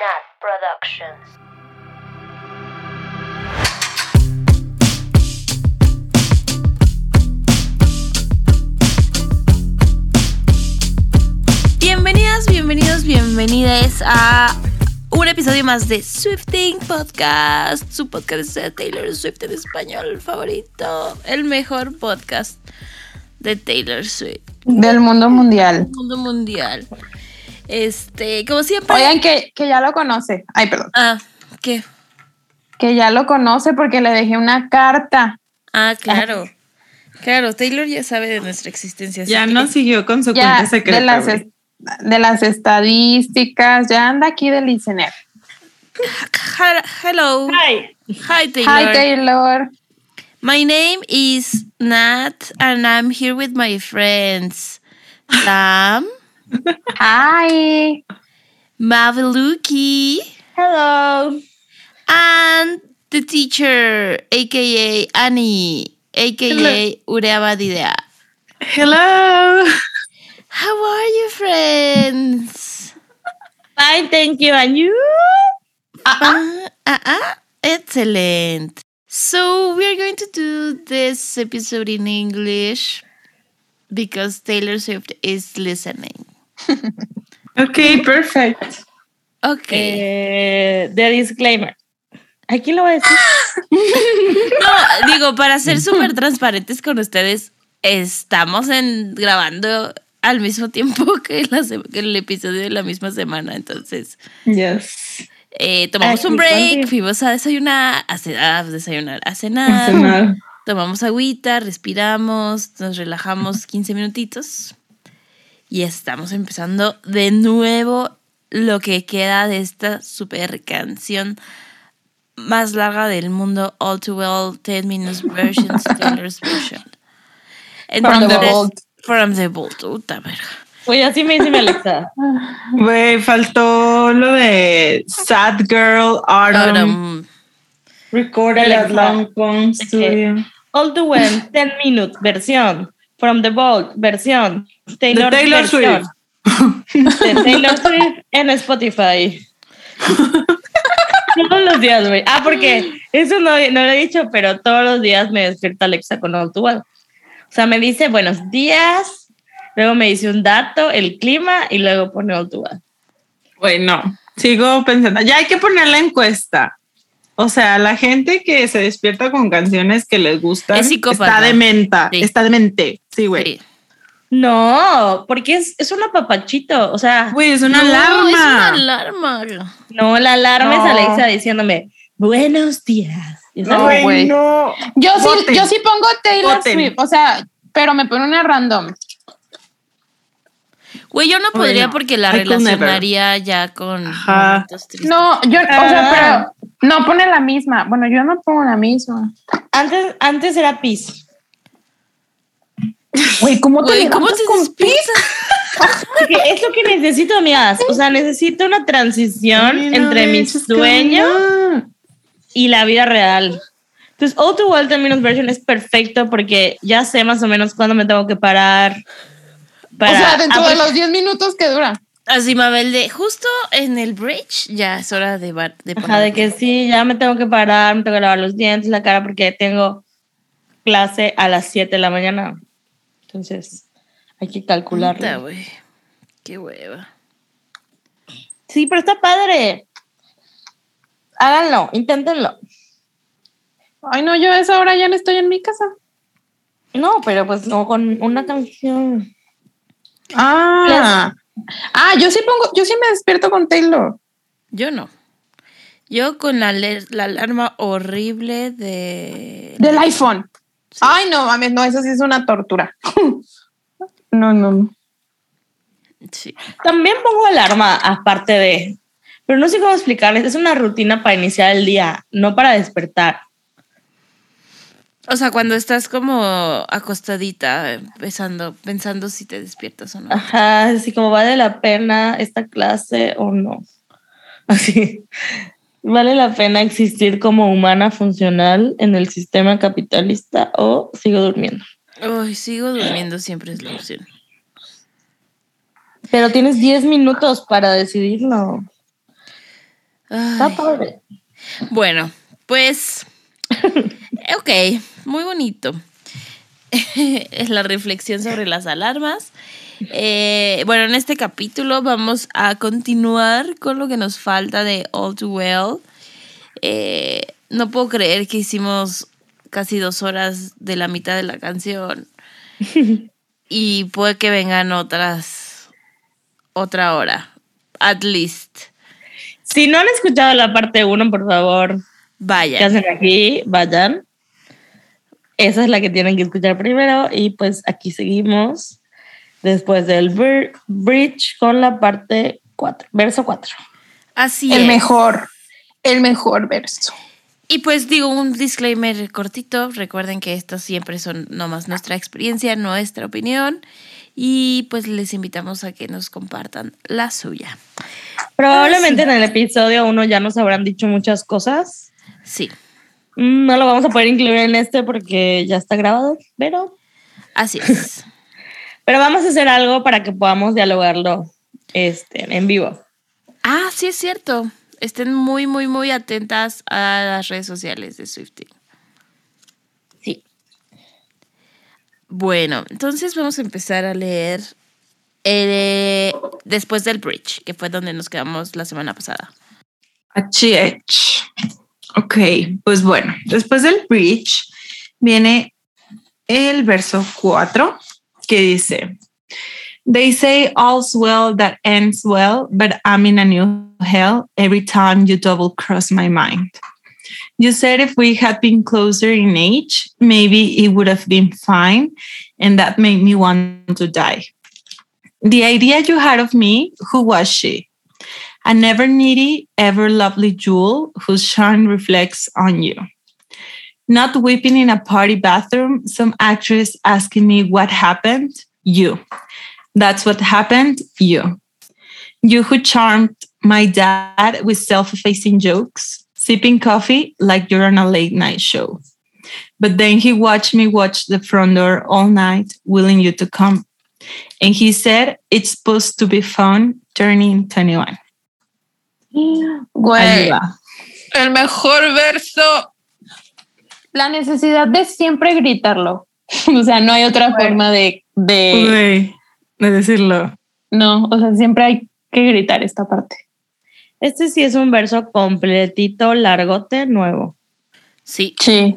Nat Productions. Bienvenidas, bienvenidos, bienvenidas a un episodio más de Swifting Podcast, su podcast de Taylor Swift en español favorito, el mejor podcast de Taylor Swift, Del mundo mundial. mundo mundial. Este, como siempre. Oigan, que, que ya lo conoce. Ay, perdón. Ah, ¿qué? Que ya lo conoce porque le dejé una carta. Ah, claro. Claro, Taylor ya sabe de nuestra existencia. Ya no siguió con su Ya cuenta secreta. de las, es- de las estadísticas. Ya anda aquí de listener. Hello. Hi. Hi, Taylor. Hi, Taylor. My name is Nat, and I'm here with my friends Sam, Hi. Maveluki, Hello. and the teacher, aka Annie, aka Ureabadidea. Hello. How are you, friends? Fine, thank you. And you? Ah, ah, excellent. So we are going to do this episode in English because Taylor Swift is listening. Ok, perfect. Okay. Eh, the disclaimer. Aquí lo voy a decir. No, digo, para ser súper transparentes con ustedes, estamos en, grabando al mismo tiempo que, la se- que el episodio de la misma semana. Entonces, Yes. eh, tomamos Ay, un break, fuimos a desayunar, a, ce- a desayunar, a cenar, tomamos agüita, respiramos, nos relajamos 15 minutitos y estamos empezando de nuevo lo que queda de esta super canción más larga del mundo, All Too Well, 10 Minutes Versions, Taylor's Version. From the Entonces, vault. From the Vault, puta verga. Pues así me dice mi Alexa. Güey, faltó lo de Sad Girl Autumn. Autumn. Recorded at Alexa. Lancome Studio. All too well, 10 minutes, versión. From the Vault, versión. Taylor, Taylor versión. De Taylor Swift en Spotify. todos los días, güey. Ah, porque eso no, no lo he dicho, pero todos los días me despierta Alexa con well. O sea, me dice buenos días, luego me dice un dato, el clima y luego pone well. Güey, no. Sigo pensando. Ya hay que poner la encuesta. O sea, la gente que se despierta con canciones que les gustan Es está dementa. Sí. Está demente. Sí, güey. Sí. No, porque es, es un apapachito. O sea, Güey, es una No, alarma. Es una alarma. no, la alarma No. es Alexa diciéndome buenos días. No, güey, no. Yo sí, yo sí pongo Taylor Voten. Swift. O sea, pero me pone una random. Güey, yo no podría no. porque la I relacionaría ya con Ajá. No, yo, o Ah. sea, pero no pone la misma. Bueno, yo no pongo la misma. Antes, antes era Peace. Güey, ¿cómo te Güey, ¿cómo te con? Porque es lo que necesito, amigas. O sea, necesito una transición Ay, no, entre mi sueño y la vida real. Entonces, All Too Well 10 Minutes Version es perfecto porque ya sé más o menos cuándo me tengo que parar. Para, o sea, dentro de los 10 minutos que dura. Así, Mabel, de justo en el bridge ya es hora de, bar- de Ajá, poner- de que sí, ya me tengo que parar, me tengo que lavar los dientes, la cara, porque tengo clase a las 7 de la mañana. Entonces, hay que Puta, calcularlo. Qué hueva. Sí, pero está padre. Háganlo, inténtenlo. Ay, no, yo a esa hora ya no estoy en mi casa. No, pero pues no con una canción. Ah. Ah, yo sí pongo, yo sí me despierto con Taylor. Yo no. Yo con la, la alarma horrible de... Del iPhone. Ay, no, mames, no, eso sí es una tortura. no, no, no. Sí. También pongo alarma aparte de, pero no sé cómo explicarles. Es una rutina para iniciar el día, no para despertar. O sea, cuando estás como acostadita, pensando, pensando si te despiertas o no. Ajá, así como vale la pena esta clase o no. Así, vale la pena existir como humana funcional en el sistema capitalista o sigo durmiendo. Ay, sigo durmiendo, siempre es la opción. Pero tienes 10 minutos para decidirlo. Está padre. Bueno, pues, ok, muy bonito. es la reflexión sobre las alarmas. Eh, bueno, en este capítulo vamos a continuar con lo que nos falta de All Too Well. Eh, no puedo creer que hicimos casi dos horas de la mitad de la canción. y puede que vengan otras, otra hora, at least. Si no han escuchado la parte 1, por favor, ¿qué Vaya. hacen aquí? Vayan. Esa es la que tienen que escuchar primero y pues aquí seguimos después del br- bridge con la parte 4, verso 4. Así El es. mejor, el mejor verso. Y pues digo un disclaimer cortito, recuerden que estos siempre son nomás nuestra experiencia, nuestra opinión y pues les invitamos a que nos compartan la suya. Probablemente en el episodio 1 ya nos habrán dicho muchas cosas. Sí, No lo vamos a poder incluir en este porque ya está grabado, pero, así es. pero vamos a hacer algo para que podamos dialogarlo este, en vivo. ah, sí es cierto. Estén muy, muy, muy atentas a las redes sociales de Swifty. Sí. Bueno, entonces vamos a empezar a leer eh, después del bridge, que fue donde nos quedamos la semana pasada. HH. Ok, pues bueno, después del bridge viene el verso 4 que dice, They say all's well that ends well, but I'm in a new hell every time you double cross my mind. You said if we had been closer in age, maybe it would have been fine, and that made me want to die. The idea you had of me, who was she? A never needy, ever lovely jewel whose shine reflects on you. Not weeping in a party bathroom, some actress asking me what happened. You. That's what happened. You. You who charmed my dad with self effacing jokes, sipping coffee like you're on a late night show. But then he watched me watch the front door all night, willing you to come. And he said, It's supposed to be fun turning 21. Güey, el mejor verso. La necesidad de siempre gritarlo. O sea, no hay otra Güey. forma de, de, Güey, de decirlo. no, o sea, siempre hay que gritar esta parte. Este sí es un verso completito, largote, nuevo. Sí, Sí.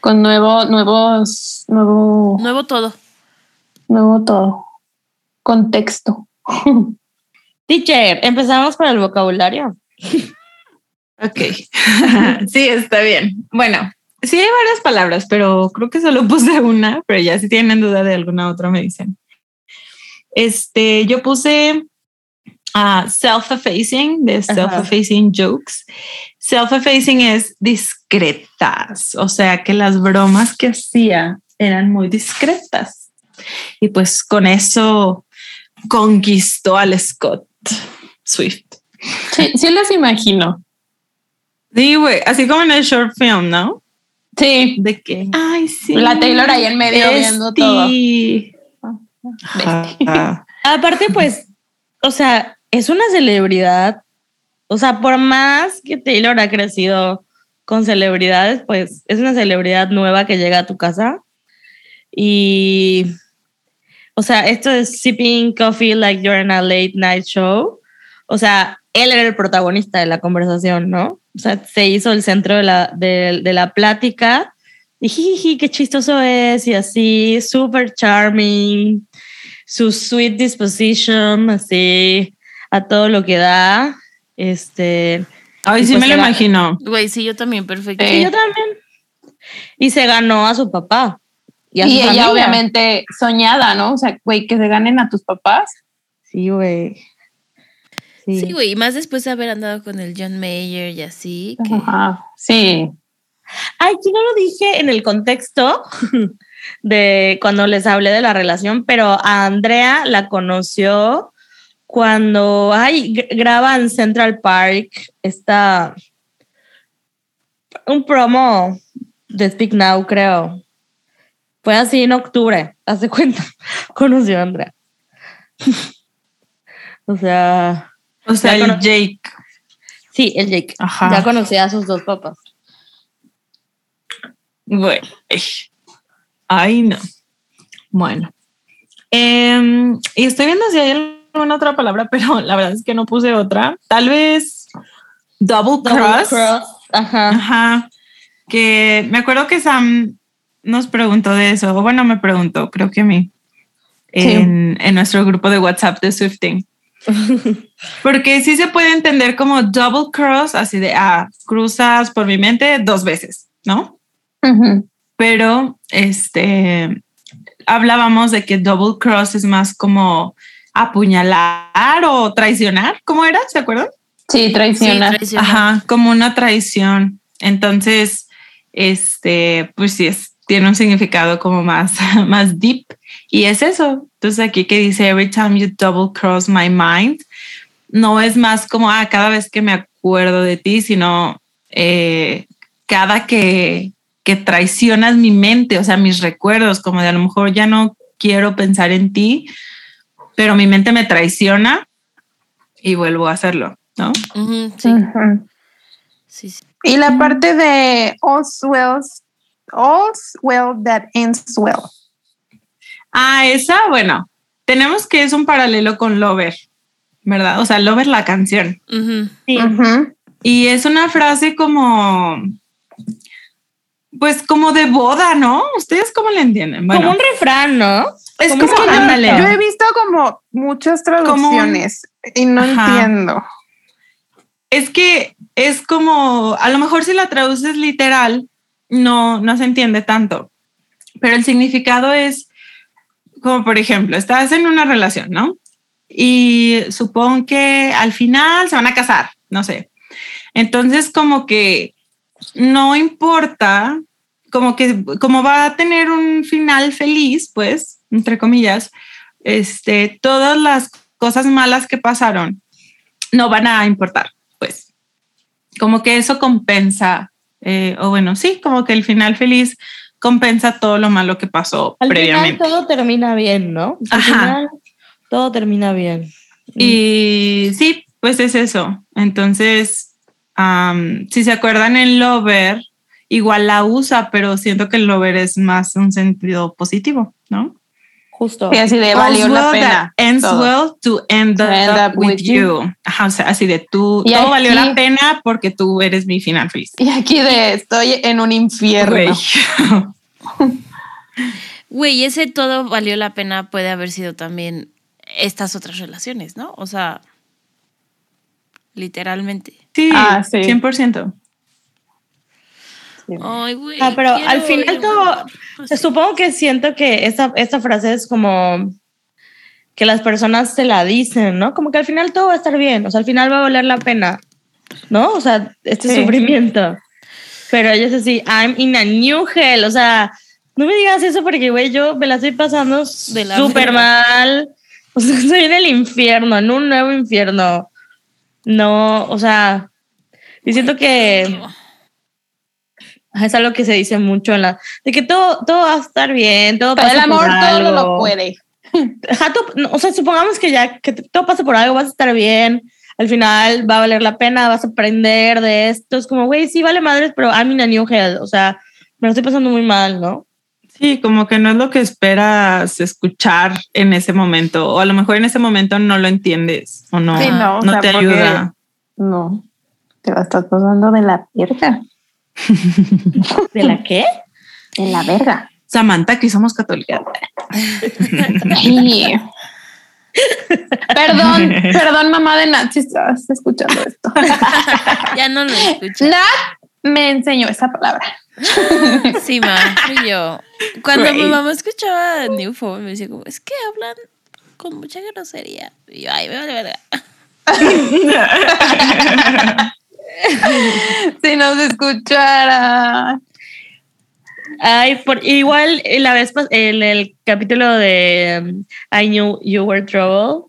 Con nuevo, nuevos, nuevo, nuevo todo. nuevo todo. Contexto. Teacher, empezamos con el vocabulario. Ok. sí, está bien. Bueno, sí hay varias palabras, pero creo que solo puse una, pero ya si tienen duda de alguna otra me dicen. Este, yo puse ah, self-effacing, de self-effacing jokes. Self-effacing es discretas, o sea que las bromas que hacía eran muy discretas. Y pues con eso conquistó al Scott Swift. Sí, sí los imagino. Sí, güey, así como en el short film, ¿no? Sí. De que, ay, sí. La Taylor ahí en medio viendo todo. Bestie. Aparte, pues, o sea, es una celebridad. O sea, por más que Taylor ha crecido con celebridades, pues es una celebridad nueva que llega a tu casa. Y, o sea, esto es sipping coffee like you're in a late night show. O sea, él era el protagonista de la conversación, ¿no? O sea, se hizo el centro de la, de, de la plática. Y jiji, qué chistoso es, y así, súper charming su sweet disposition, así, a todo lo que da. Este, Ay, sí pues me lo imagino. Güey, sí, yo también, perfecto. Sí. yo también. Y se ganó a su papá. Y, a Y su ella familia. obviamente soñada, ¿no? O sea, güey, que se ganen a tus papás. Sí, güey. Sí. Sí, güey, y más después de haber andado con el John Mayer y así. Que... Ajá. Sí. Ay, que no lo dije en el contexto de cuando les hablé de la relación, pero a Andrea la conoció cuando ay, gr- graba en Central Park está un promo de Speak Now, creo. Fue así en octubre, hace cuenta. Conoció a Andrea. o sea, O sea, el Jake. Sí, el Jake. Ajá. Ya conocía a sus dos papás. Bueno, ay no. Bueno. Em, y estoy viendo si hay alguna otra palabra, pero la verdad es que no puse otra. Tal vez double Double cross. cross. Ajá. Ajá. Que me acuerdo que Sam nos preguntó de eso. o Bueno, me preguntó, creo que a mí. En, en nuestro grupo de WhatsApp de Swifting. Porque sí se puede entender como double cross, así de, ah, cruzas por mi mente dos veces, ¿no? Pero este hablábamos de que double cross es más como apuñalar o traicionar, ¿cómo era? ¿Se acuerdan? Sí, Sí, traiciona. traicionar. Ajá, como una traición. Entonces, este, pues sí, es, tiene un significado como más, más deep y es eso. Entonces aquí que dice, every time you double cross my mind, no es más como, ah, cada vez que me acuerdo de ti, sino eh, cada que, que traicionas mi mente, o sea, mis recuerdos, como de a lo mejor ya no quiero pensar en ti, pero mi mente me traiciona y vuelvo a hacerlo, ¿no? Ujú, sí, Ujú. sí, sí. Y la parte de all's well, all's well that ends well. Ah, esa, bueno, tenemos que es un paralelo con Lover, ¿verdad? O sea, Lover la canción. Sí. Y es una frase como, pues como de boda, ¿no? ¿Ustedes cómo le entienden? Bueno, Como un refrán, ¿no? es como como, es que yo- ándale. Yo he visto como muchas traducciones y no Ajá. entiendo. Es que es como, a lo mejor si la traduces literal, no, no se entiende tanto, pero el significado es como, por ejemplo, estás en una relación, ¿no? Y supongo que al final se van a casar, no sé. Entonces, como que no importa, como que como va a tener un final feliz, pues, entre comillas, este, todas las cosas malas que pasaron no van a importar, pues. Como que eso compensa, eh, o bueno, sí, como que el final feliz compensa todo lo malo que pasó Al previamente. final todo termina bien, ¿no? Al Ajá. final todo termina bien. Y sí, pues es eso. Entonces, am, si se acuerdan en Lover, igual la usa, pero siento que el Lover es más un sentido positivo, ¿no? Justo. Y así de valió All's la well pena. that ends todo. well to end, To up, end up with, with you. you. Ajá, o sea, así de tú, Y todo valió la pena porque tú eres mi final feliz. Y aquí de estoy en un infierno. Güey. Güey, ese todo valió la pena puede haber sido también estas otras relaciones, ¿no? O sea, literalmente. Sí, Ah, sí. 100%. Ay, güey. Ah, pero al final ir, todo-. O sea, supongo que siento que esta, esta frase es como que las personas se la dicen, ¿no? Como que al final todo va a estar bien, o sea, al final va a valer la pena, ¿no? O sea, este Sí. sufrimiento. Pero ella es así, I'm in a new hell, o sea, no me digas eso porque, güey, yo me la estoy pasando súper mal. O sea, estoy en el infierno, en un nuevo infierno. No, o sea, y siento que es algo que se dice mucho en la de que todo todo va a estar bien todo Pero pasa el por amor todo algo. lo puede. Tú- no, o sea supongamos que ya que todo pasa por algo vas a estar bien al final va a valer la pena vas a aprender de esto es como güey sí vale madres pero I'm in a new hell o sea me lo estoy pasando muy mal no Sí, como que no es lo que esperas escuchar en ese momento, o a lo mejor en ese momento no lo entiendes o no, Sí, no, o sea, te porque- ayuda. No, te la estás pasando de la verga. de la qué De la verga. Samantha, aquí somos católicas. Perdón, perdón, mamá de Nat, si estás escuchando esto. Ya no lo escucho. Nat me enseñó esa palabra. Sí, ma, fui yo. Cuando mi Great. mamá escuchaba New Phone, me decía como, es que hablan con mucha grosería. Y yo, ay, me vale verga. Si nos escuchara. Ay, por, igual eh, la vez en el capítulo de um, I Knew You Were Trouble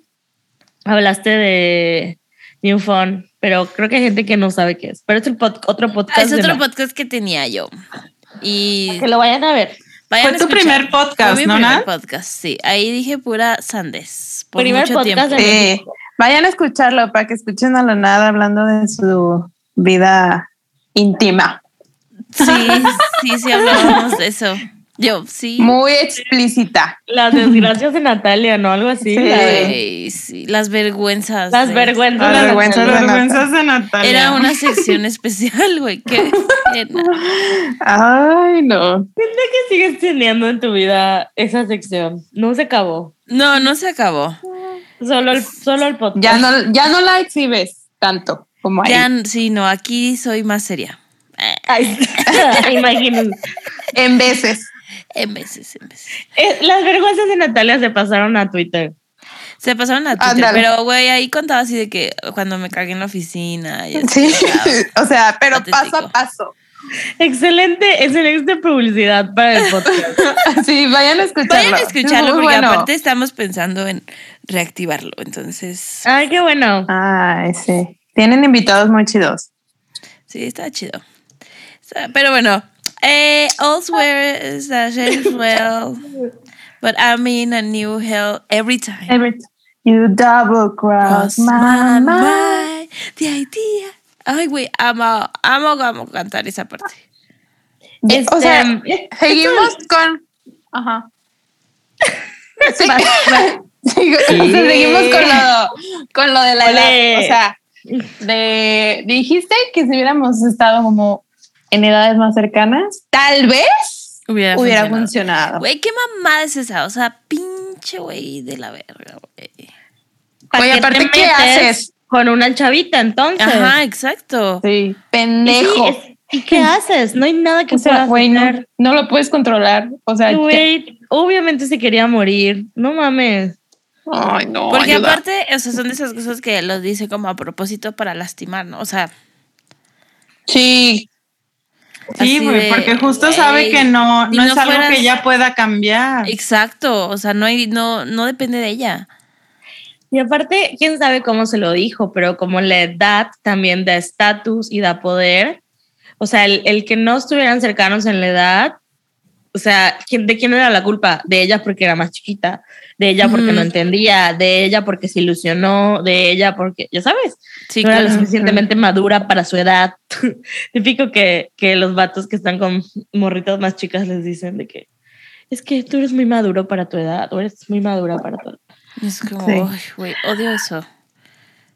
hablaste de New Phone, pero creo que hay gente que no sabe qué es. Pero es el pod- otro podcast. Ah, es otro podcast que tenía yo. Y Que lo vayan a ver. Vayan Fue a tu primer podcast, Fue mi ¿no, primer podcast, sí. Ahí dije pura sandes. Por Primer mucho podcast tiempo. de. México. Vayan a escucharlo para que escuchen a la nada hablando de su vida íntima. Sí, sí, sí hablábamos de eso. Yo, sí. Muy explícita. Las desgracias de Natalia, ¿no? Algo así. Sí. sí, Las vergüenzas. Las de- vergüenzas. Las de vergüenzas de Vergüenzas de Natalia. Era una sección especial, güey. Qué pena. Ay, no. ¿Qué sigues teniendo en tu vida esa sección? No se acabó. No, no se acabó. Solo el, solo el podcast. Ya no, ya no la exhibes tanto como ahí. Ya, sí, no, aquí soy más seria. Ay, imagínense. En veces. En veces, en veces. Eh, Las vergüenzas de Natalia se pasaron a Twitter. Se pasaron a Twitter, pero güey, ahí contaba así de que cuando me cagué en la oficina. Y así, Sí. o sea, pero Patético. paso a paso. Excelente, excelente publicidad para el podcast. Sí, vayan a escucharlo. Vayan a escucharlo Es porque bueno. aparte estamos pensando en reactivarlo. Entonces, Ay, qué bueno. Ay, sí. Tienen invitados muy chidos. sí, está chido. Pero bueno, eh, elsewhere is as well. But I'm in a new hell every time. Every time you double cross Cross my my mind. the idea. Ay, güey, amo, amo, amo cantar esa parte. Este, o sea, seguimos con. Ajá. Sí. Sigo- o sea, seguimos con lo, con lo de la Ole. edad. O sea, de, dijiste que si hubiéramos estado como en edades más cercanas, tal vez Hubiera, hubiera funcionado. Güey, qué mamada es esa. O sea, pinche güey de la verga, güey. ¿para Oye, qué aparte, te ¿qué haces? Con una chavita, entonces. Ajá, exacto. Sí, Y, sí, pendejo. ¿y qué haces? No hay nada que o sea, puedas hacer. no lo puedes controlar. O sea, Güey, obviamente se quería morir. No mames. Ay, no. Porque ayuda. aparte, o sea, son de esas cosas que lo dice como a propósito para lastimar, ¿no? O sea, Sí, Sí, güey, de, porque justo sabe que no, no, no es algo fueras- que ella pueda cambiar. exacto. O sea, no hay, no, no depende de ella. Y aparte, quién sabe cómo se lo dijo, pero como la edad también da estatus y da poder. O sea, el, el que no estuvieran cercanos en la edad, o sea, ¿quién- ¿de quién era la culpa? De ella porque era más chiquita, de ella porque no entendía, de ella porque se ilusionó, de ella porque, ya sabes, Sí, no era lo suficientemente madura para su edad. Típico que, que los vatos que están con morritas más chicas les dicen de que es que tú eres muy maduro para tu edad, o eres muy madura para tu edad. Es como, Sí. ay, güey, odio eso.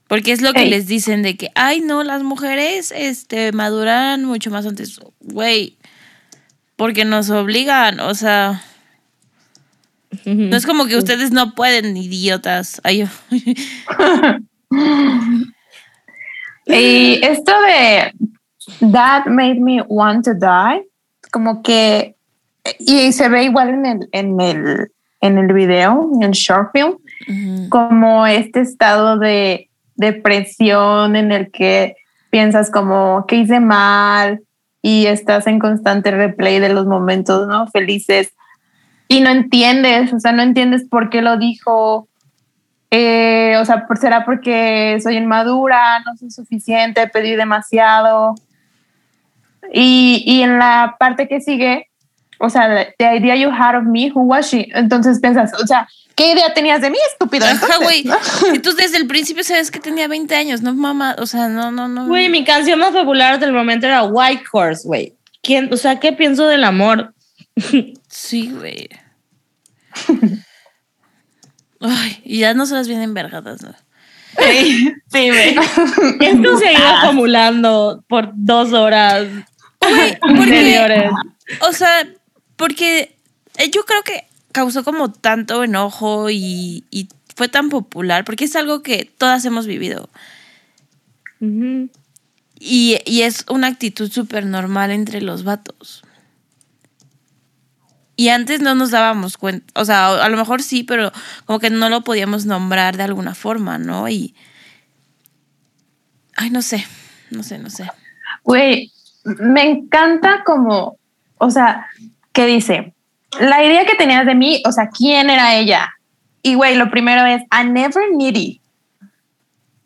Porque es lo que Ey. les dicen de que, ay, no, las mujeres este, maduran mucho más antes. Güey, porque nos obligan, o sea, no es como que ustedes no pueden, idiotas. Ay, Y esto de That made me want to die, como que, y se ve igual en el, en el, en el video, en el short film, como este estado de depresión en el que piensas como que hice mal y estás en constante replay de los momentos no felices y no entiendes, o sea, no entiendes por qué lo dijo. Eh, o sea, será porque soy inmadura, no soy suficiente, pedí demasiado. Y, y en la parte que sigue, o sea, the idea you had of me, who was she? Entonces piensas, o sea, ¿qué idea tenías de mí, estúpido? Ajá, Entonces, güey. tú desde el principio sabes que tenía 20 años, no mamá, o sea, no, no, no. Güey, mi canción más popular del momento era White Horse, güey. ¿Quién, o sea, ¿qué pienso del amor? Sí, güey. Ay, y ya no se las vienen vergadas, ¿no? Sí, sí, güey. Esto se ha ido acumulando por dos horas porque- anteriores. O sea, porque eh, yo creo que causó como tanto enojo y, y fue tan popular, porque es algo que todas hemos vivido. Ujú. Y, y es una actitud súper normal entre los vatos. Y antes no nos dábamos cuenta, o sea, a lo mejor sí, pero como que no lo podíamos nombrar de alguna forma, ¿no? Y... Ay, no sé, no sé, no sé. Güey, me encanta como, o sea, ¿qué dice? La idea que tenías de mí, o sea, ¿quién era ella? Y güey, lo primero es, a never needy.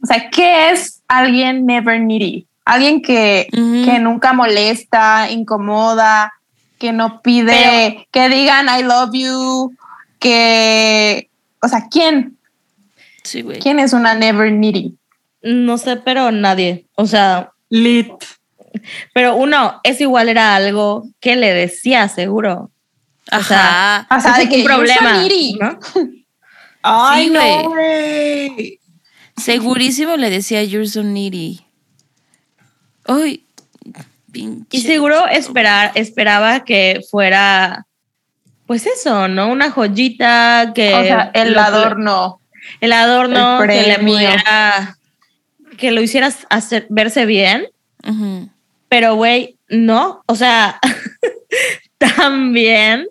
O sea, ¿qué es alguien never needy? Alguien que, que nunca molesta, incomoda, que no pide que digan I love you, que, o sea, ¿quién? Sí, güey. ¿Quién es una never needy? No sé, pero nadie. O sea, Lit. pero uno, es igual era algo que le decía seguro. O sea, Ajá. O sea, de que un problema. ¿no? Ay, Sí, no, güey. Segurísimo le decía You're so needy. Ay, pinche. Y seguro esperar, esperaba que fuera, pues eso, ¿no? Una joyita que O sea, el lo- adorno. el adorno el que le pudiera, que lo hicieras hacer verse bien, pero güey, no, o sea, también,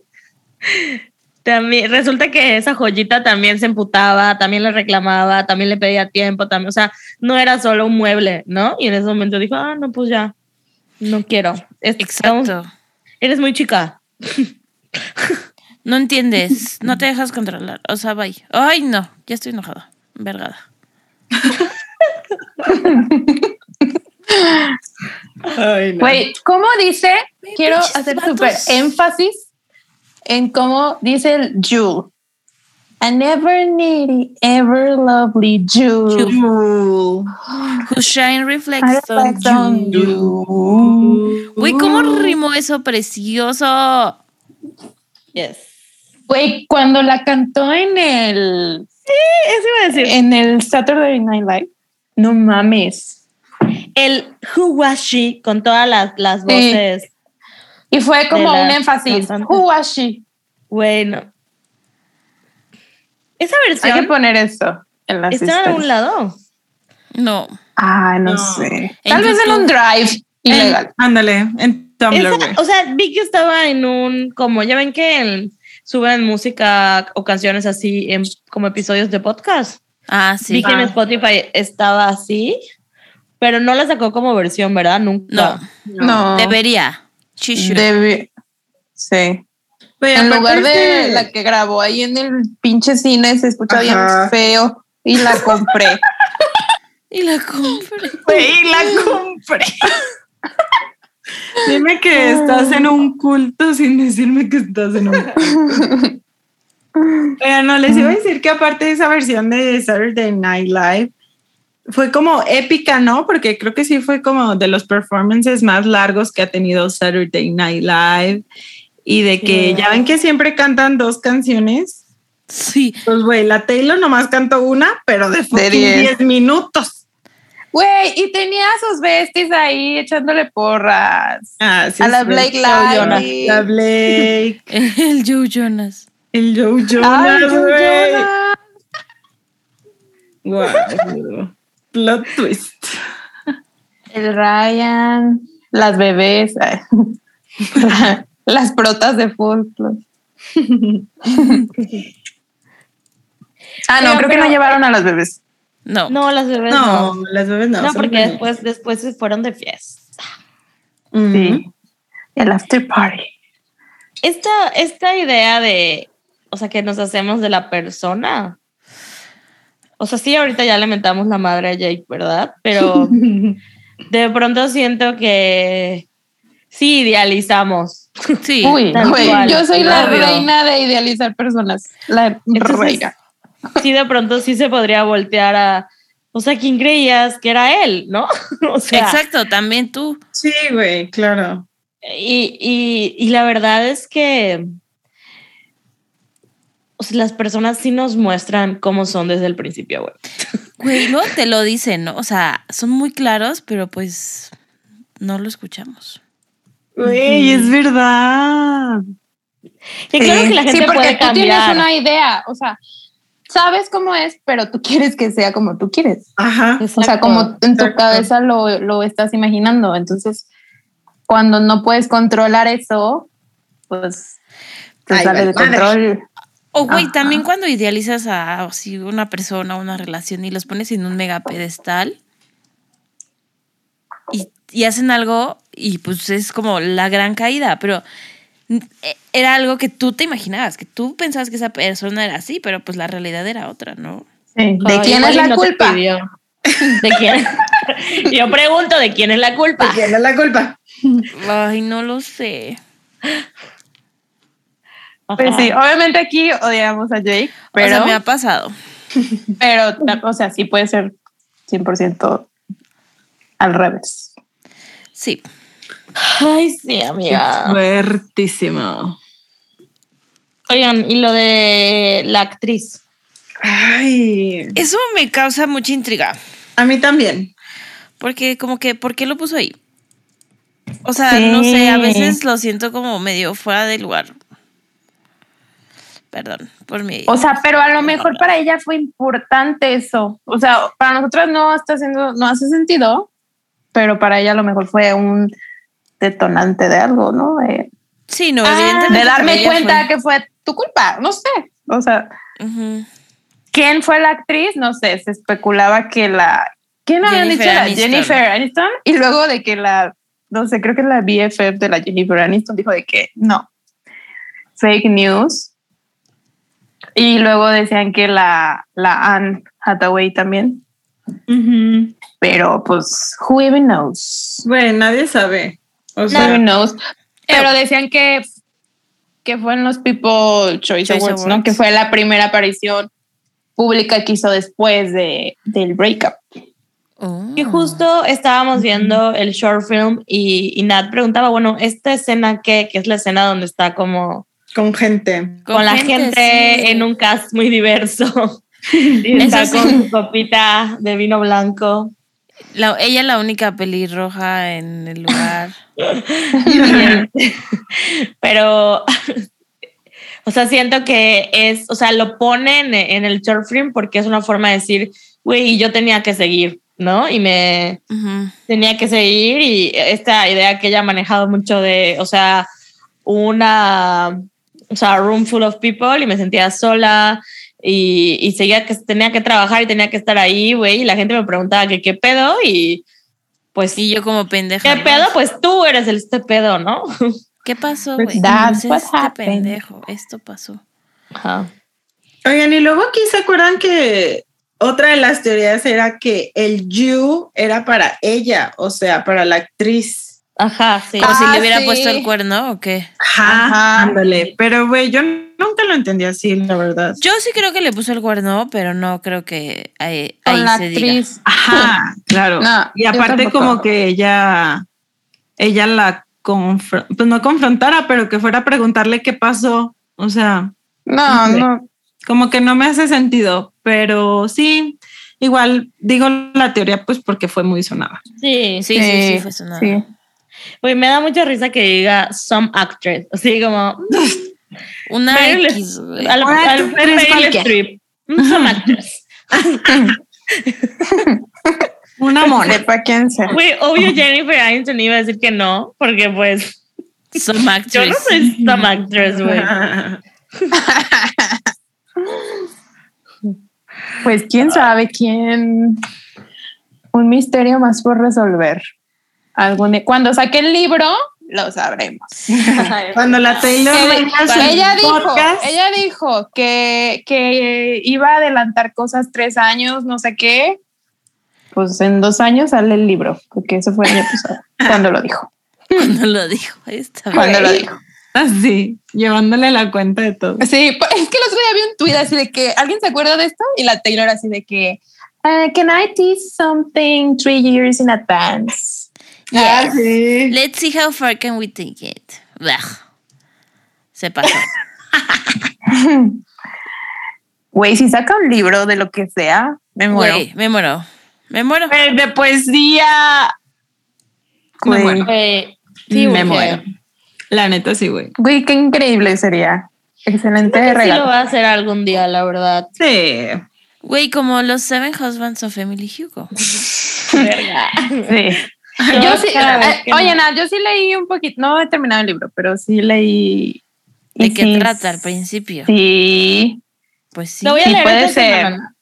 también, resulta que esa joyita también se emputaba, también le reclamaba, también le pedía tiempo, también, o sea, no era solo un mueble, ¿no? Y en ese momento dijo, ah, no, pues ya, no quiero. Es- Exacto. Eres muy chica. No entiendes, no te dejas controlar. O sea, bye. Ay, no, ya estoy enojada. Vergada. Ay, no. Güey, ¿cómo dice? Quiero hacer súper énfasis en cómo dice el Jewel. A never needy, ever lovely Jewel. Jewel. Whose shine I reflects on you. Güey, ¿cómo rimó eso precioso? Yes. Güey, cuando la cantó en el Eso iba a decir. en el Saturday Night Live, no mames. El Who Was She con todas las, las Sí. voces. Y fue como un énfasis. Who was she? Bueno. Esa Hay que versión poner esto en las está en algún lado. No. Ah, no, No. sé. En Tal vez en un drive ilegal. Ándale, en Tumblr, Esa- o sea, vi que estaba en un, como ya ven que en- suben música o canciones así en como episodios de podcast. Ah, sí. Vi que en Ah. Spotify estaba así, pero no la sacó como versión, ¿verdad? Nunca. No, No. debería. She should. Debe- Sí. En lugar de que- la que grabó ahí en el pinche cine, se escucha Ajá. bien feo y la compré. Y la compré. Güey, la compré. Dime que estás en un culto sin decirme que estás en un culto. Pero no, les iba a decir que aparte de esa versión de Saturday Night Live, fue como épica, ¿no? Porque creo que sí fue como de los performances más largos que ha tenido Saturday Night Live. Y de que ya ven que siempre cantan dos canciones. Sí. Pues, güey, la Taylor nomás cantó una, pero de fucking diez. 10 minutos. Güey, y tenía a sus besties ahí echándole porras. Ah, sí, A la. Blake. Lively. La Blake. El Joe Jonas. El Joe Jonas, güey. Wow. Plot twist. El Ryan, las bebés, las protas de fútbol. ah, no, Pero- creo que pero- no llevaron a las bebés. No. No, las bebés No, no. las bebés no. No, porque bebés. después, después se fueron de fiesta. Ujú. Sí. El after party. Esta, esta idea de, o sea, que nos hacemos de la persona. O sea, sí, ahorita ya le mentamos la madre a Jake, ¿verdad? Pero de pronto siento que sí idealizamos. Sí. Uy, güey, cual. yo soy la Obvio. reina de idealizar personas. La Entonces, reina. Sí, de pronto sí se podría voltear a, o sea, ¿quién creías que era él, no? o sea, Exacto, también tú. Sí, güey, claro. Y, y, y la verdad es que o sea, las personas sí nos muestran cómo son desde el principio, güey. Güey, luego te lo dicen, ¿no? O sea, son muy claros, pero pues no lo escuchamos. Güey, es verdad. Y claro que la gente sí, porque puede tú tienes una idea, o sea, sabes cómo es, pero tú quieres que sea como tú quieres. Ajá. O sea, como en tu exacto. cabeza lo, lo estás imaginando. Entonces, cuando no puedes controlar eso, pues te Ay, sale de control. O güey, Ajá. también cuando idealizas a así, una persona, una relación y los pones en un mega pedestal y, hacen algo y pues es como la gran caída, pero eh, era algo que tú te imaginabas, que tú pensabas que esa persona era así, pero pues la realidad era otra, ¿no? Sí. ¿De quién es la no culpa? pidió. ¿De quién? Yo pregunto, ¿de quién es la culpa? ¿De quién es la culpa? Ay, no lo sé. Pues Ajá. sí, obviamente aquí odiamos a Jake, Pero pero, me ha pasado. pero, o sea, sí puede ser 100% al revés. Sí. Ay, sí, amiga. Fuertísimo. Oigan, y lo de la actriz. Ay, Eso me causa mucha intriga. a mí también. Porque como que, ¿por qué lo puso ahí? O sea, Sí. no sé, a veces lo siento como medio fuera de lugar. Perdón, por mi... O sea, pero a lo mejor para ella fue importante eso. O sea, para nosotros no está haciendo, no hace sentido, pero para ella a lo mejor fue un detonante de algo, ¿no? De, sí, no, Ah, evidentemente. de darme cuenta fue- que fue tu culpa, no sé. O sea. ¿quién fue la actriz? No sé, se especulaba que la... ¿Quién habían dicho? La Aniston. Jennifer Aniston. Y luego de que la, no sé, creo que la BFF de la Jennifer Aniston dijo de que no, fake news. Y luego decían que la, la Anne Hathaway también. Pero pues, who even knows? Bueno, nadie sabe. O Who sea, even knows? Pero decían que, que fue en los People Choice, Choice Awards, ¿no? Awards. Que fue la primera aparición pública que hizo después de, del breakup. Oh. Y justo estábamos viendo el short film y, y Nat preguntaba, bueno, esta escena qué, que es la escena donde está como con gente. con, la gente sí. en un cast muy diverso. y está sí. con su copita de vino blanco. La- ella la única pelirroja en el lugar. Pero, o sea, siento que es, o sea, lo ponen en el short film porque es una forma de decir, güey, yo tenía que seguir, ¿no? Y me tenía que seguir y esta idea que ella ha manejado mucho de, o sea, una, o sea, room full of people y me sentía sola y, y seguía que tenía que trabajar y tenía que estar ahí, güey, y la gente me preguntaba que qué pedo y pues... Y yo como pendeja. ¿Qué pedo? Pues tú eres el este pedo, ¿no? ¿Qué pasó, Pues güey? that's what este happened. pendejo. Esto pasó. Ajá. Oigan, y luego aquí se acuerdan que otra de las teorías era que el you era para ella, o sea, para la actriz. Ajá, sí. Como si Ah, le hubiera sí. puesto el cuerno o qué. Ajá, Ajá. ándale. Pero, güey, yo nunca lo entendí así, la verdad. Yo sí creo que le puso el cuerno, pero no creo que ahí, Con ahí la se diga. actriz. Ajá, claro. No, y aparte como que ella, ella la confr- pues no confrontara, pero que fuera a preguntarle qué pasó. O sea, No, Sí. no. como que no me hace sentido, pero sí, igual digo la teoría pues porque fue muy sonada. Sí, Sí, sí, sí, fue sonado. sí. Güey, me da mucha risa que diga some actress. Así como. Una Meryl X, güey. Al, Una al- Meryl. Streep. Some actress. Una mona. Quién sea. Güey, obvio Jennifer Aniston iba a decir que no, porque pues Some yo no actress. soy some actress, güey. Pues quién sabe quién. Un misterio más por resolver. Algún, cuando saque el libro, lo sabremos. Cuando la Taylor ella dijo, podcast, ella dijo que, que iba a adelantar cosas tres años, no sé qué. Pues en dos años sale el libro, porque eso fue el año pasado, cuando lo dijo. Cuando lo dijo. Ahí está. Cuando lo dijo. así, llevándole la cuenta de todo. Sí, pues, es que el otro día vi un tweet así de que alguien se acuerda de esto y la Taylor así de que "Uh, can I teach something three years in advance? Ah, sí. Let's see how far can we take it. Blah. Se pasó. Güey, si saca un libro de lo que sea, me muero. Güey, me muero. Me muero. Eh, De poesía. Me muero. Güey, sí, Me muero. La neta sí, güey. Güey, qué increíble sería. Excelente Creo que sí regalo. lo va a hacer algún día, la verdad. Sí. Güey, como los Seven Husbands of Emily Hugo. Verga. Sí. Yo sí, eh, oye, no- yo sí leí un poquito, no he terminado el libro, pero sí leí. ¿De qué sí, trata al principio? Sí, Pues sí. Lo voy a sí leer puede ser. semana.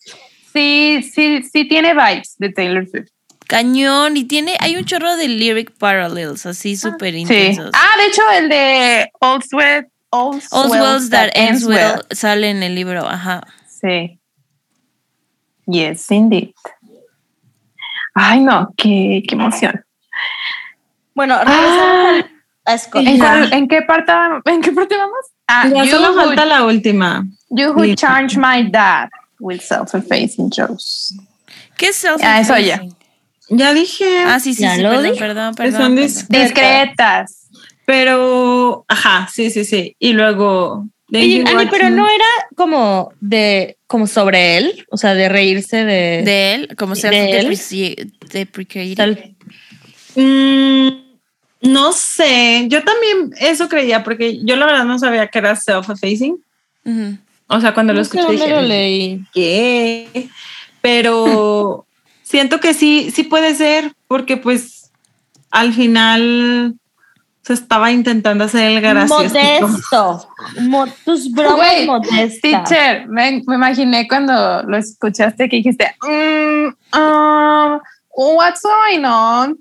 sí, sí, sí tiene vibes de Taylor Swift. Cañón. Y tiene, hay un chorro de lyric parallels así súper Sí. intensos. Ah, de hecho, el de Old Sweat, Old Wells That Ends well. Well sale en el libro. Ajá. Sí. Yes, indeed. Ay, no, qué, qué emoción. Bueno, regresamos Ah, al a Scott. ¿En, Ya. cuál- en qué parte, ¿En qué parte vamos? Ah, Ya you solo who- falta la última. You who charge my dad with self-effacing jokes. ¿Qué es self Ah, eso ya. Ya dije. Ah, sí, sí, Ya sí, lo perdón, dije. perdón, perdón, son Discretas. Pero, ajá, sí, sí, sí. Y luego. Oye, pero no era como de como sobre él, o sea, de reírse de, De él, como self ¿De él? Mm, no sé. Yo también eso creía, porque yo la verdad no sabía que era self-effacing. O sea, cuando lo no sé escuché dije, lo leí. ¿qué? Pero siento que sí, sí puede ser, porque pues al final se estaba intentando hacer el gracioso. Modesto. Mo- tus bromas modestas. Teacher, me, me imaginé cuando lo escuchaste que dijiste, mm, um, what's going on?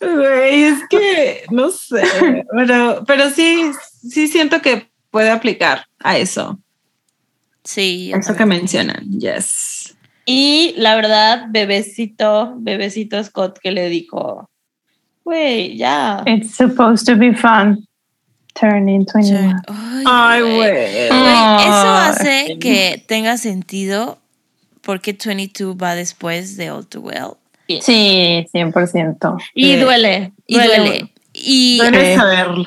Güey, es que no sé, pero, pero sí, sí siento que puede aplicar a eso, Sí, eso que mencionan, yes. Y la verdad, bebecito, bebecito Scott que le dijo, güey, ya. It's supposed to be fun. Turning 21. Ay, Ay, güey. Eso Ah, hace que tenga sentido porque 22 va después de All Too Well. Sí, 100%. Y Eh, duele. Y duele. Y, Duele Sí. saberlo.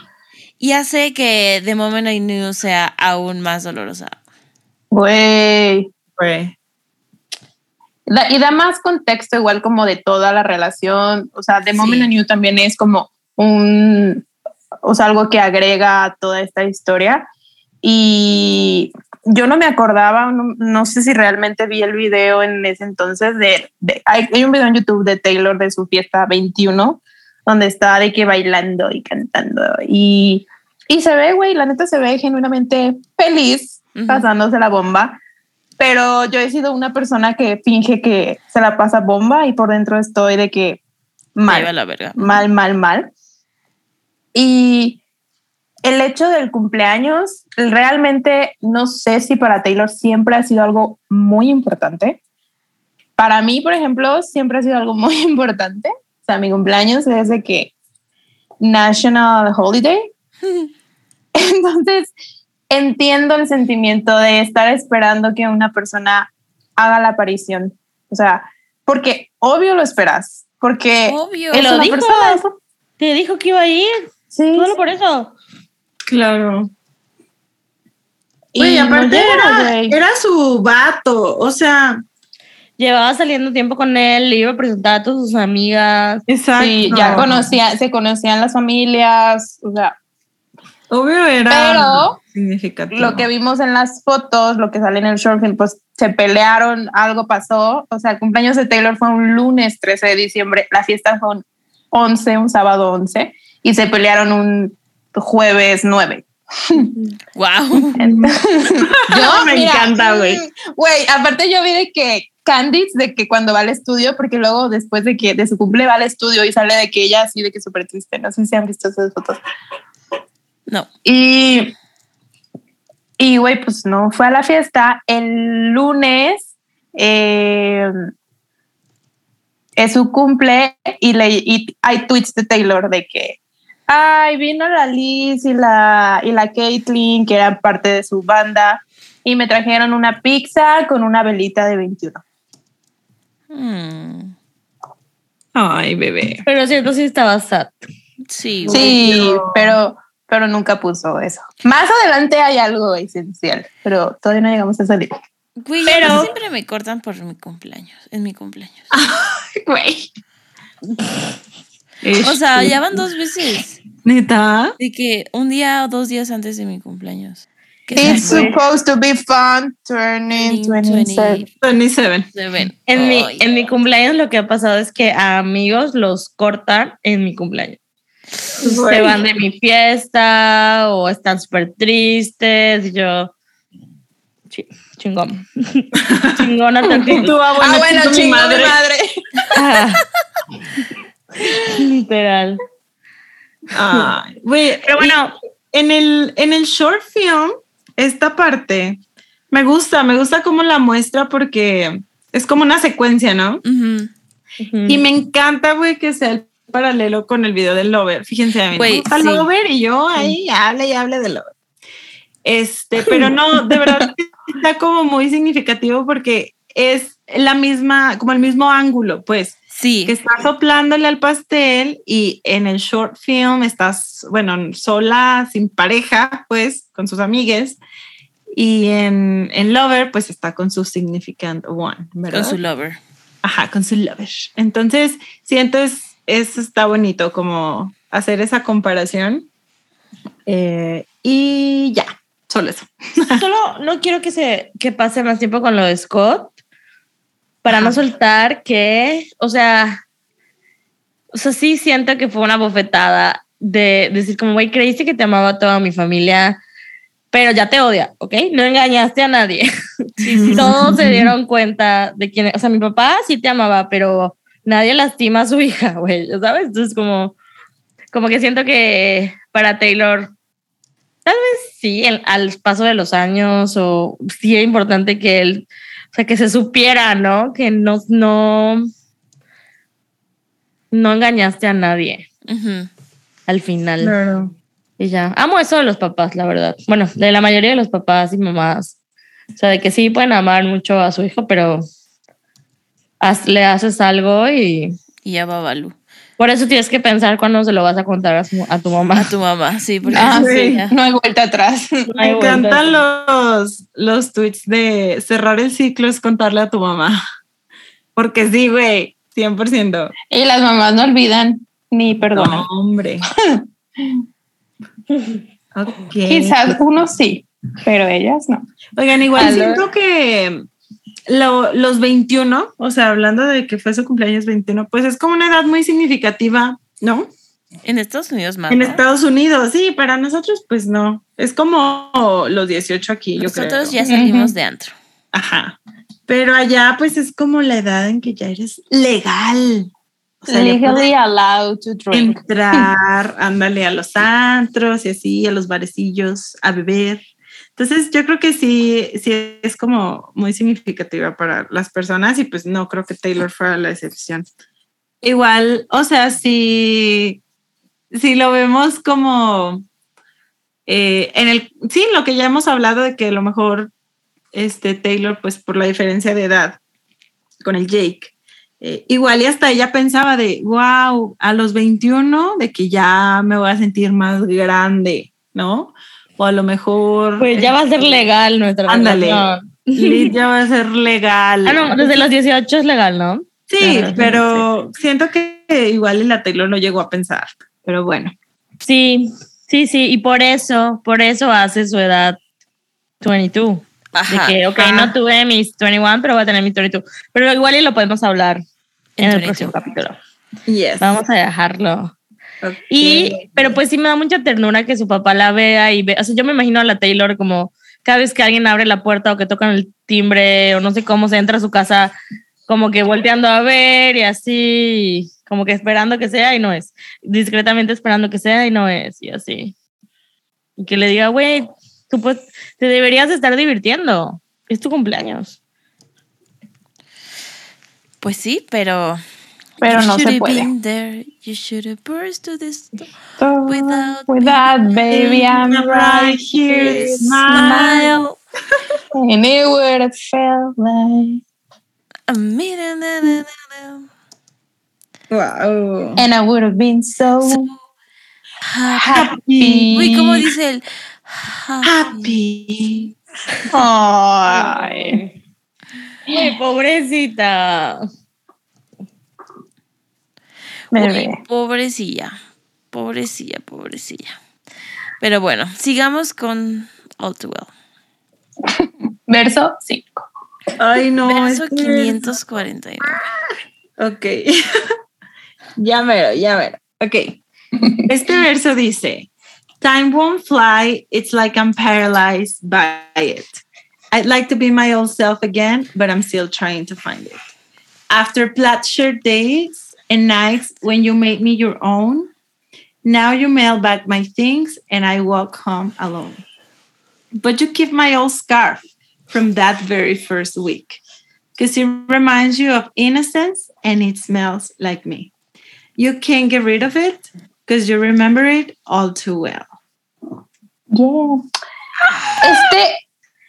y hace que The Moment I Knew sea aún más dolorosa. Güey. Güey. Da- y da más contexto igual como de toda la relación. O sea, The Sí. Moment I Knew también es como un, o sea, algo que agrega a toda esta historia. Y yo no me acordaba, no, no sé si realmente vi el video en ese entonces de, de- hay, hay un video en YouTube de Taylor de su fiesta 21, donde está de que bailando y cantando. Y, y se ve, güey, la neta se ve genuinamente feliz Ujú. pasándose la bomba. Pero yo he sido una persona que finge que se la pasa bomba y por dentro estoy de que mal la verga. mal, mal, mal. Y el hecho del cumpleaños, realmente no sé si para Taylor siempre ha sido algo muy importante. Para mí, por ejemplo, siempre ha sido algo muy importante. O sea, mi cumpleaños es de que National Holiday. Entonces, entiendo el sentimiento de estar esperando que una persona haga la aparición. O sea, porque obvio lo esperas, porque Obvio. es lo una dijo. persona. Te dijo que iba a ir, Sí, solo por eso. Claro. Y Güey, no aparte llega, era, era su vato, o sea, Llevaba saliendo tiempo con él, le iba a presentar a todas sus amigas. exacto. Sí, ya conocía, se conocían las familias, o sea, Obvio era Pero significativo. lo que vimos en las fotos, lo que sale en el short film, pues se pelearon, algo pasó, o sea, el cumpleaños de Taylor fue un lunes 13 de diciembre, la fiesta fue un 11, un sábado 11, y se pelearon un jueves 9. Wow. Yo Me encanta, güey. mm, Güey, aparte yo vi de que Candice, de que cuando va al estudio, porque luego después de que de su cumple va al estudio y sale de que ella así de que súper triste, no sé si han visto esas fotos. No. Y, y güey, pues no fue a la fiesta. El lunes eh, es su cumple y, le, y hay tweets de Taylor de que, ay, vino la Liz y la, y la Caitlyn, que eran parte de su banda, y me trajeron una pizza con una velita de 21. Hmm. Ay, bebé. Pero cierto, sí estaba sad. Sí. güey. Sí, pero, pero nunca puso eso. Más adelante hay algo esencial, pero todavía no llegamos a salir. Güey, Pero- pero siempre me cortan por mi cumpleaños. En mi cumpleaños. Güey. O sea, ya van dos veces. Neta. De que un día o dos días antes de mi cumpleaños. ¿Qué It's supposed to be fun, turning 27. 27. Se ven. En, mi, Ay, en mi cumpleaños lo que ha pasado es que a amigos los cortan en mi cumpleaños. Se van de mi fiesta o están súper tristes y yo... chi- chingón. Chingona. Tú, ah, bueno, ah, bueno, chingo mi madre. mi madre. Ah. Literal. Ay, güey. Pero bueno, En el, en el short film, esta parte me gusta, me gusta cómo la muestra porque es como una secuencia, ¿no? Ujú. Y me encanta, güey, que sea el paralelo con el video del Lover. Fíjense, a mí me gusta sí. Lover y yo ahí hable y hable de Lover. Este, pero no, de verdad está como muy significativo porque es la misma, como el mismo ángulo, pues, Sí. que estás soplándole al pastel y en el short film estás, bueno, sola, sin pareja, pues, con sus amigues. Y en, en Lover, pues está con su significant one, ¿verdad? Con su lover. Ajá, con su lover. Entonces, siento es, eso está bonito, como hacer esa comparación. Eh, y ya, solo eso. Solo no quiero que se que pase más tiempo con lo de Scott para no soltar que, o sea, o sea, sí siento que fue una bofetada de decir como, güey, creíste que te amaba toda mi familia, pero ya te odia, ¿ok? No engañaste a nadie. Todos se dieron cuenta de quién, o sea, mi papá sí te amaba, pero nadie lastima a su hija, güey, ¿sabes? Entonces como, como que siento que para Taylor Tal vez sí, el- al paso de los años, o sí es importante que él, o sea, que se supiera, ¿no? Que no, no, no engañaste a nadie al final. Claro. Y ya. Amo eso de los papás, la verdad. Bueno, de la mayoría de los papás y mamás. O sea, de que sí pueden amar mucho a su hijo, pero haz- le haces algo y Y ya va Balú. Por eso tienes que pensar cuándo se lo vas a contar a, su- a tu mamá. A tu mamá, sí, porque Ah, sí. No hay vuelta atrás. No Me encantan atrás. los, los tweets de cerrar el ciclo es contarle a tu mamá. Porque sí, güey, 100%. Y las mamás no olvidan ni perdonan. No, hombre. Quizás uno sí, pero ellas no. Oigan, igual siento que lo- los 21, o sea, hablando de que fue su cumpleaños 21, pues es como una edad muy significativa, ¿no? En Estados Unidos más. En ¿no? Estados Unidos, sí, para nosotros, pues no. Es como los 18 aquí, yo creo. Nosotros ya salimos de antro. Ajá. Pero allá, pues es como la edad en que ya eres legal. O sea, Legally allowed to drink. entrar, ándale a los antros y así, a los barecillos, a beber. Entonces, yo creo que sí, sí es como muy significativa para las personas y pues no creo que Taylor fuera la excepción. Igual, o sea, si, si lo vemos como eh, en el, sí, lo que ya hemos hablado de que a lo mejor este Taylor, pues por la diferencia de edad con el Jake, eh, igual y hasta ella pensaba de, wow, a los 21, de que ya me voy a sentir más grande, ¿no? O a lo mejor... Pues ya va a ser legal nuestra Ándale. Liz ya va a ser legal. Ah, no, desde los 18 es legal, ¿no? Sí, Ajá, pero siento que igual la Taylor lo llegó a pensar. Pero bueno. Sí, sí, sí, y por eso, por eso hace su edad 22. Ajá. De que, ok, Ajá. no tuve mis 21, pero voy a tener mis 22. Pero igual y lo podemos hablar en, En el 22. próximo capítulo. Yes. Vamos a dejarlo. Y, pero pues sí me da mucha ternura que su papá la vea y ve, o sea, yo me imagino a la Taylor como cada vez que alguien abre la puerta o que tocan el timbre o no sé cómo se entra a su casa, como que volteando a ver y así, como que esperando que sea y no es, discretamente esperando que sea y no es, y así. Y que le diga, güey, tú pues, te deberías de estar divirtiendo, es tu cumpleaños. Pues sí, pero. Pero you no se should have puede. been there. You should have burst to this door Oh, without with that, baby, I'm right here, smile. And it would have felt like. A minute. Wow. And I would have been so Happy. happy. Uy, ¿cómo dice el happy? Happy. Ay. Uy, pobrecita. Bebé. Uy, pobrecilla. Pobrecilla, pobrecilla. Pero bueno, sigamos con All Too Well. Verso 5. Ay, no. Verso es que- 549. Ok. ya mero, ya mero. Ok. Este verso dice, Time won't fly, it's like I'm paralyzed by it. I'd like to be my old self again, but I'm still trying to find it. After plaid-shirt days and nights when you made me your own, now you mail back my things and I walk home alone. But you keep my old scarf from that very first week. because it reminds you of innocence and it smells like me. You can't get rid of it because you remember it all too well. Yeah. Este,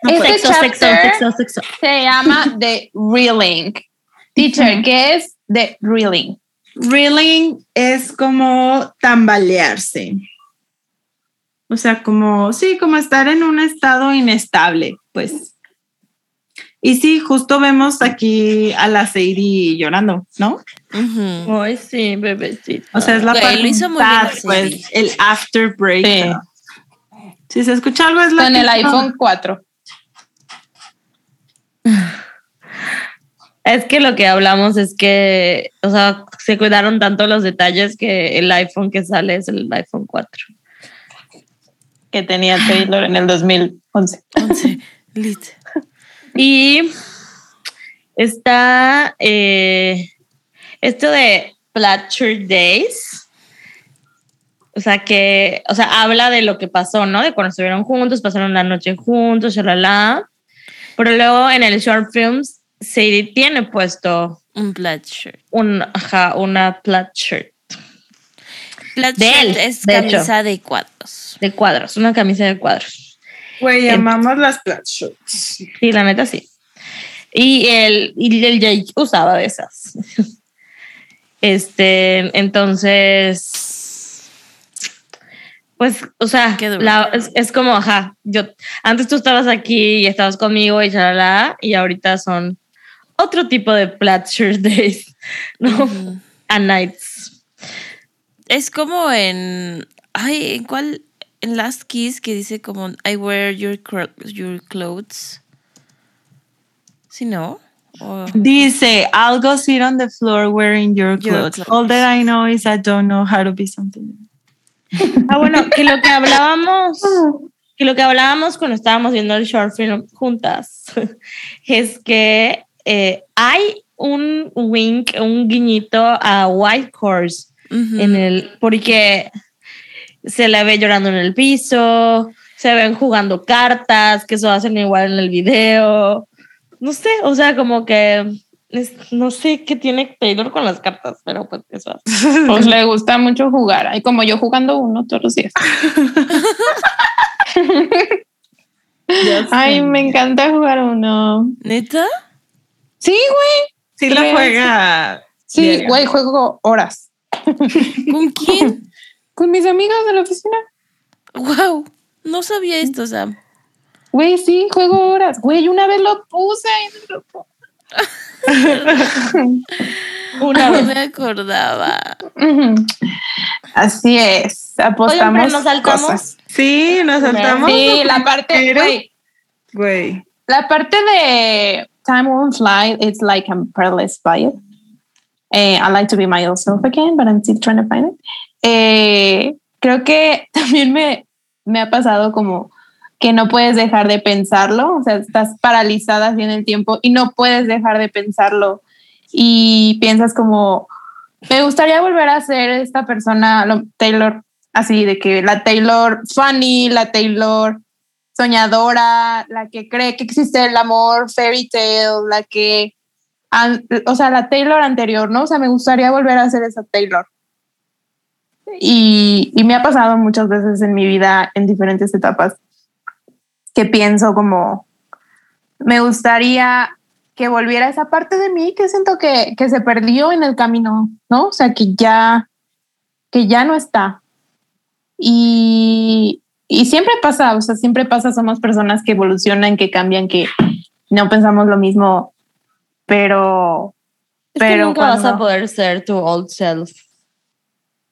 No, este pues, Sexo, sexo, chapter sexo, sexo. se llama The Reeling. Teacher, ¿qué es The Reeling? Reeling es como tambalearse. O sea, como, sí, como estar en un estado inestable, pues. Y sí, justo vemos aquí a la Sadie llorando, ¿no? Ay, sí, bebecito. O sea, es la parte pues, el after break. Sí. Si se escucha algo es la Con el iPhone 4. Es que lo que hablamos es que, o sea, se cuidaron tanto los detalles que el iPhone que sale es el iPhone 4. que tenía Taylor en el 2011. Once. Lit. Y está eh, esto de Fletcher Days. O sea, que, o sea, habla de lo que pasó, ¿no? De cuando estuvieron juntos, pasaron la noche juntos, shalala. Pero luego en el short films, Sadie tiene puesto Un plaid shirt. un, ajá, una plaid shirt Plaid De shirt él, es de hecho. camisa de cuadros. de cuadros, una camisa de cuadros. Güey, El- amamos las plat shirts. Sí, la neta sí. Y el, y el Jake usaba de esas. Este, entonces, pues, o sea, la- es, es como, ajá, yo, antes tú estabas aquí y estabas conmigo y chalala, y ahorita son otro tipo de plaid shirt days, ¿no? Ujú. A nights. Es como en. Ay, ¿en cuál? En Last Kiss que dice como I wear your, cro- your clothes. ¿Sí, no? Dice, I'll go sit on the floor wearing your clothes. All that I know is I don't know how to be something. Ah, bueno, que lo que hablábamos, que lo que hablábamos cuando estábamos viendo el short film juntas, es que eh, hay un wink, un guiñito a White Horse en el, porque se la ve llorando en el piso, se ven jugando cartas, que eso hacen igual en el video. No sé, o sea, como que es- no sé qué tiene Taylor con las cartas, pero pues eso hace. Pues le gusta mucho jugar. Ay, como yo jugando uno todos los días. Ay, me encanta jugar uno. ¿Neta? Sí, güey. Sí la juega. Sí, diario. güey, juego horas. ¿Con quién? Con mis amigas de la oficina. wow. No sabía esto, Sam. Güey, sí, juego horas. Güey, una vez lo puse el grupo. Una No vez. me acordaba. Así es. Apostamos pero nos saltamos. cosas. Sí, nos saltamos. Sí, la parte, Güey. la parte de Time Won't Fly, it's like I'm paralyzed by it. Eh, I like to be my old self again, but I'm still trying to find it. Eh, creo que también me, me ha pasado como que no puedes dejar de pensarlo, o sea, estás paralizada así en el tiempo y no puedes dejar de pensarlo y piensas como, me gustaría volver a ser esta persona, lo- Taylor, así de que la Taylor funny, la Taylor soñadora, la que cree que existe el amor, fairy tale, la que, an- o sea, la Taylor anterior, ¿no? O sea, me gustaría volver a ser esa Taylor. Y, y me ha pasado muchas veces en mi vida, en diferentes etapas, que pienso como, me gustaría que volviera esa parte de mí que siento que, que se perdió en el camino, ¿no? O sea, que ya, que ya no está. Y, y siempre pasa, o sea, siempre pasa, somos personas que evolucionan, que cambian, que no pensamos lo mismo, pero, Es que pero nunca vas a poder ser tu old self.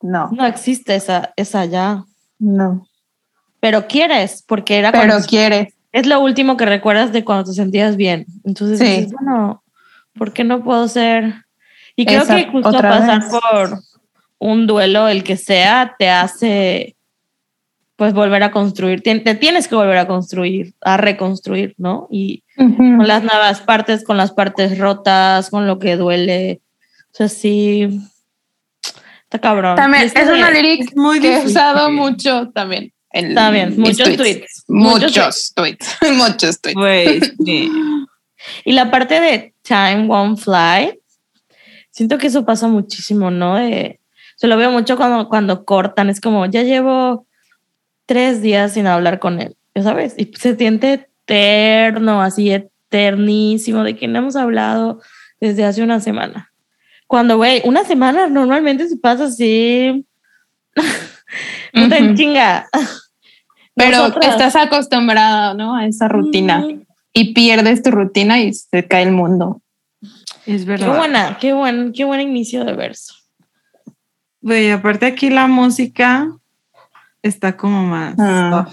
no, No existe esa, esa ya. no, Pero quieres, porque era pero cuando- quieres. es lo último que recuerdas de cuando te sentías bien. Entonces Sí. dices, bueno, ¿por qué no puedo ser? Y creo Esa que justo pasar vez. por un duelo, el que sea, te hace pues volver a construir, te tienes que volver a construir, a reconstruir, ¿no? Y Ujú. con las nuevas partes, con las partes rotas, con lo que duele. O sea, sí. Está cabrón. También Y esto es una lyric Es muy que he usado mucho también. En También, muchos tweets. Muchos, Muchos tweets. muchos tweets. Güey, sí. Y la parte de time won't fly. Siento que eso pasa muchísimo, ¿no? De, se lo veo mucho cuando, cuando cortan, es como, ya llevo tres días sin hablar con él, ya sabes, y se siente eterno, así eternísimo, de que no hemos hablado desde hace una semana. Cuando, güey, una semana normalmente se pasa así, no te Ujú. chinga. Pero Nosotras- estás acostumbrada, ¿no? A esa rutina Mm, y pierdes tu rutina y se cae el mundo. Es Qué verdad. buena, qué buen, qué buen inicio de verso. Güey, aparte aquí la música está como más. Ah.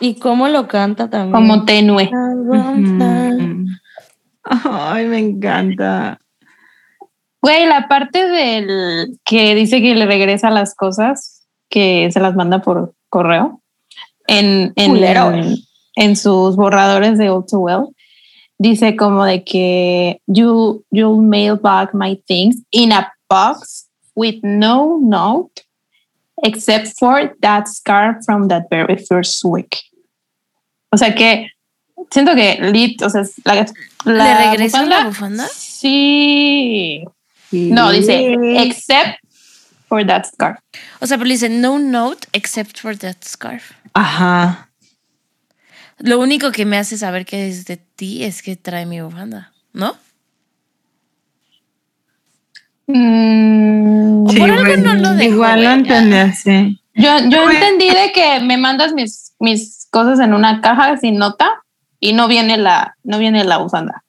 Y cómo lo canta también. Como tenue. Ay, me encanta. Güey, la parte del que dice que le regresa las cosas que se las manda por correo en, en, en sus borradores de All Too Well. Dice como de que you you'll mail back my things in a box with no note except for that scar from that very first week. O sea que siento que Lit, o sea, es la, ¿Le la regresa la bufanda, bufanda? Sí. No, dice except for that scar. O sea, pero dice no note except for that scarf. Ajá. Lo único que me hace saber que es de ti es que trae mi bufanda, ¿no? Mm, O por algo güey, no lo dejó, Igual lo entendí así. yo yo Güey. entendí de que me mandas mis, mis cosas en una caja sin nota y no viene la no viene la bufanda.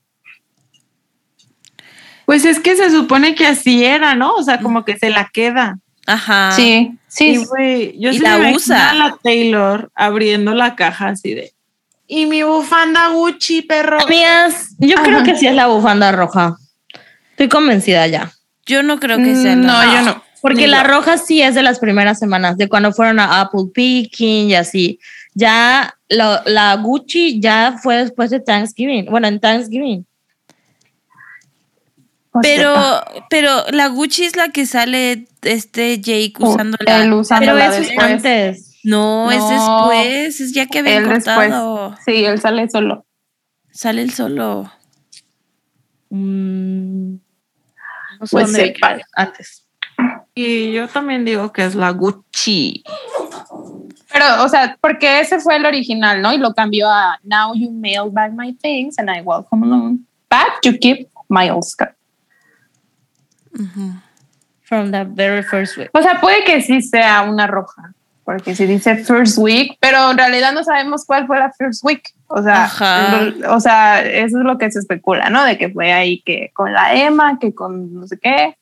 Pues es que se supone que así era, ¿no? O sea, como que se la queda. Ajá. Sí, sí. Y güey, yo Y sí la me usa. a la Taylor abriendo la caja así de. Y mi bufanda Gucci, perro. Amigas, yo creo que sí es la bufanda roja. Estoy convencida ya. Yo no creo que sea la- no, yo no. Porque Ni la yo. roja sí es de las primeras semanas, de cuando fueron a Apple Picking y así. Ya lo- la Gucci ya fue después de Thanksgiving. Bueno, en Thanksgiving. O Pero, pero la Gucci es la que sale este Jake uh, usándola. él Pero eso es después. antes. No, es después, es ya que habían Él después. cortado. Sí, él sale solo. Sale el solo. Mm, no sé Pues dónde antes. Y yo también digo que es la Gucci. Pero, o sea, porque ese fue el original, ¿no? Y lo cambió a Now you mail back my things and I welcome along. But you keep my old scar. Ujú. From the very first week. O sea, puede que sí sea una roja, porque si dice first week, pero en realidad no sabemos cuál fue la first week. O sea, lo- o sea, eso es lo que se especula, ¿no? De que fue ahí que con la Emma, que con no sé qué.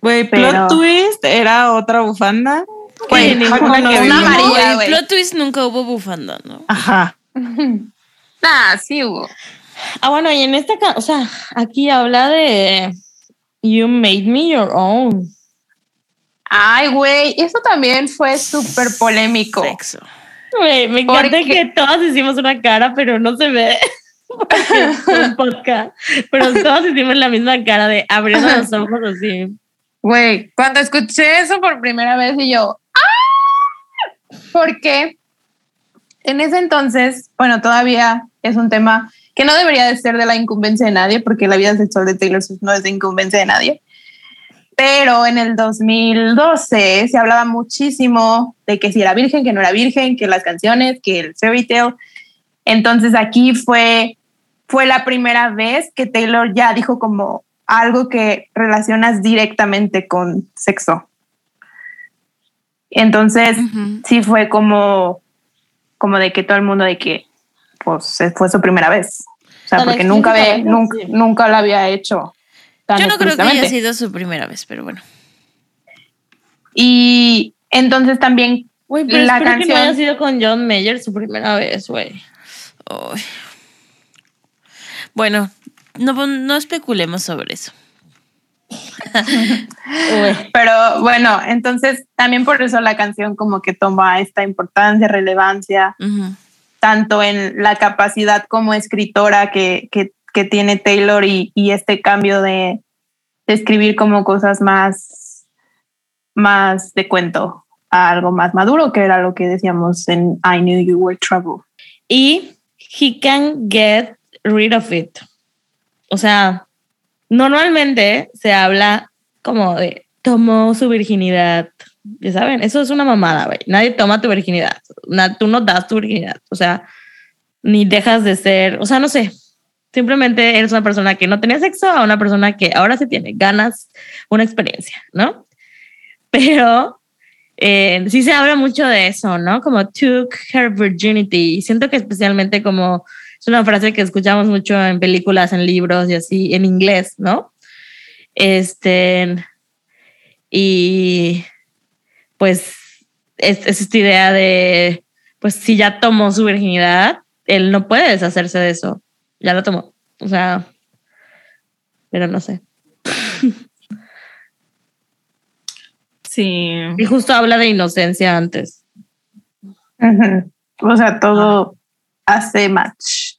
Güey, Pero- plot twist era otra bufanda. Güey, una- amarilla, No, güey. en Plot Twist nunca hubo bufanda, ¿no? Ajá. Ah, sí hubo. Ah, bueno, y en esta, o sea, aquí habla de You made me your own. Ay, güey, eso también fue súper polémico. Sexo. Me encanta Porque- que todas hicimos una cara, pero no se ve. Un podcast. Pero todas hicimos la misma cara de abriendo los ojos así. Güey, cuando escuché eso por primera vez y yo, ¡ah! Porque en ese entonces, bueno, todavía es un tema que no debería de ser de la incumbencia de nadie, porque la vida sexual de Taylor Swift no es de incumbencia de nadie. Pero en el 2012 se hablaba muchísimo de que si era virgen, que no era virgen, que las canciones, que el fairy tale. Entonces aquí fue, fue la primera vez que Taylor ya dijo como algo que relacionas directamente con sexo. Entonces, Ujú. sí fue como, como de que todo el mundo de que pues fue su primera vez. O sea, porque nunca, ve, nunca, nunca lo había hecho. Tan Yo no creo que haya sido su primera vez, pero bueno. Y entonces también Güey, pero La espero que no canción- haya sido con John Mayer su primera vez, güey. Bueno, no, no especulemos sobre eso. Pero bueno, entonces también por eso la canción como que toma esta importancia, relevancia, Ujú. tanto en la capacidad como escritora que, que, que tiene Taylor y, y este cambio de, de escribir como cosas más, más de cuento a algo más maduro, que era lo que decíamos en I Knew You Were Trouble. Y he can get rid of it. O sea, normalmente se habla como de tomó su virginidad. Ya saben, eso es una mamada, güey. Nadie toma tu virginidad. Na- tú no das tu virginidad. O sea, ni dejas de ser, o sea, no sé. Simplemente eres una persona que no tenía sexo a una persona que ahora se tiene ganas, una experiencia, ¿no? Pero eh, sí se habla mucho de eso, ¿no? Como took her virginity. Siento que especialmente como es una frase que escuchamos mucho en películas, en libros y así, en inglés, ¿no? Este, y pues es, es esta idea de, pues si ya tomó su virginidad, él no puede deshacerse de eso. Ya lo tomó. O sea, pero no sé. Sí. Y justo habla de inocencia antes. O sea, todo hace match.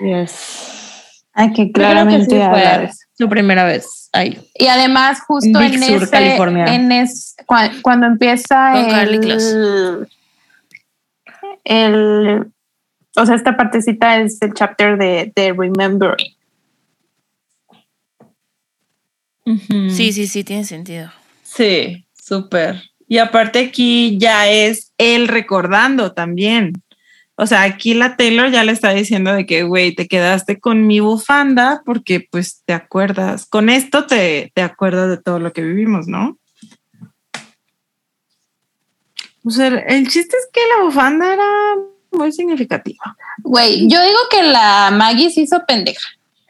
Yes. Hay que creo que claramente sí fue su primera vez ahí. Y además, justo Big en Sur, ese, California. en es, cua- cuando empieza Con el, el, o sea, esta partecita es el chapter de, de Remembering. Sí, sí, sí, tiene sentido. Sí, súper. Y aparte aquí ya es él recordando también. O sea, aquí la Taylor ya le está diciendo de que, güey, te quedaste con mi bufanda porque pues te acuerdas, con esto te, te acuerdas de todo lo que vivimos, ¿no? O sea, el chiste es que la bufanda era muy significativa. Güey, yo digo que la Maggie se hizo pendeja.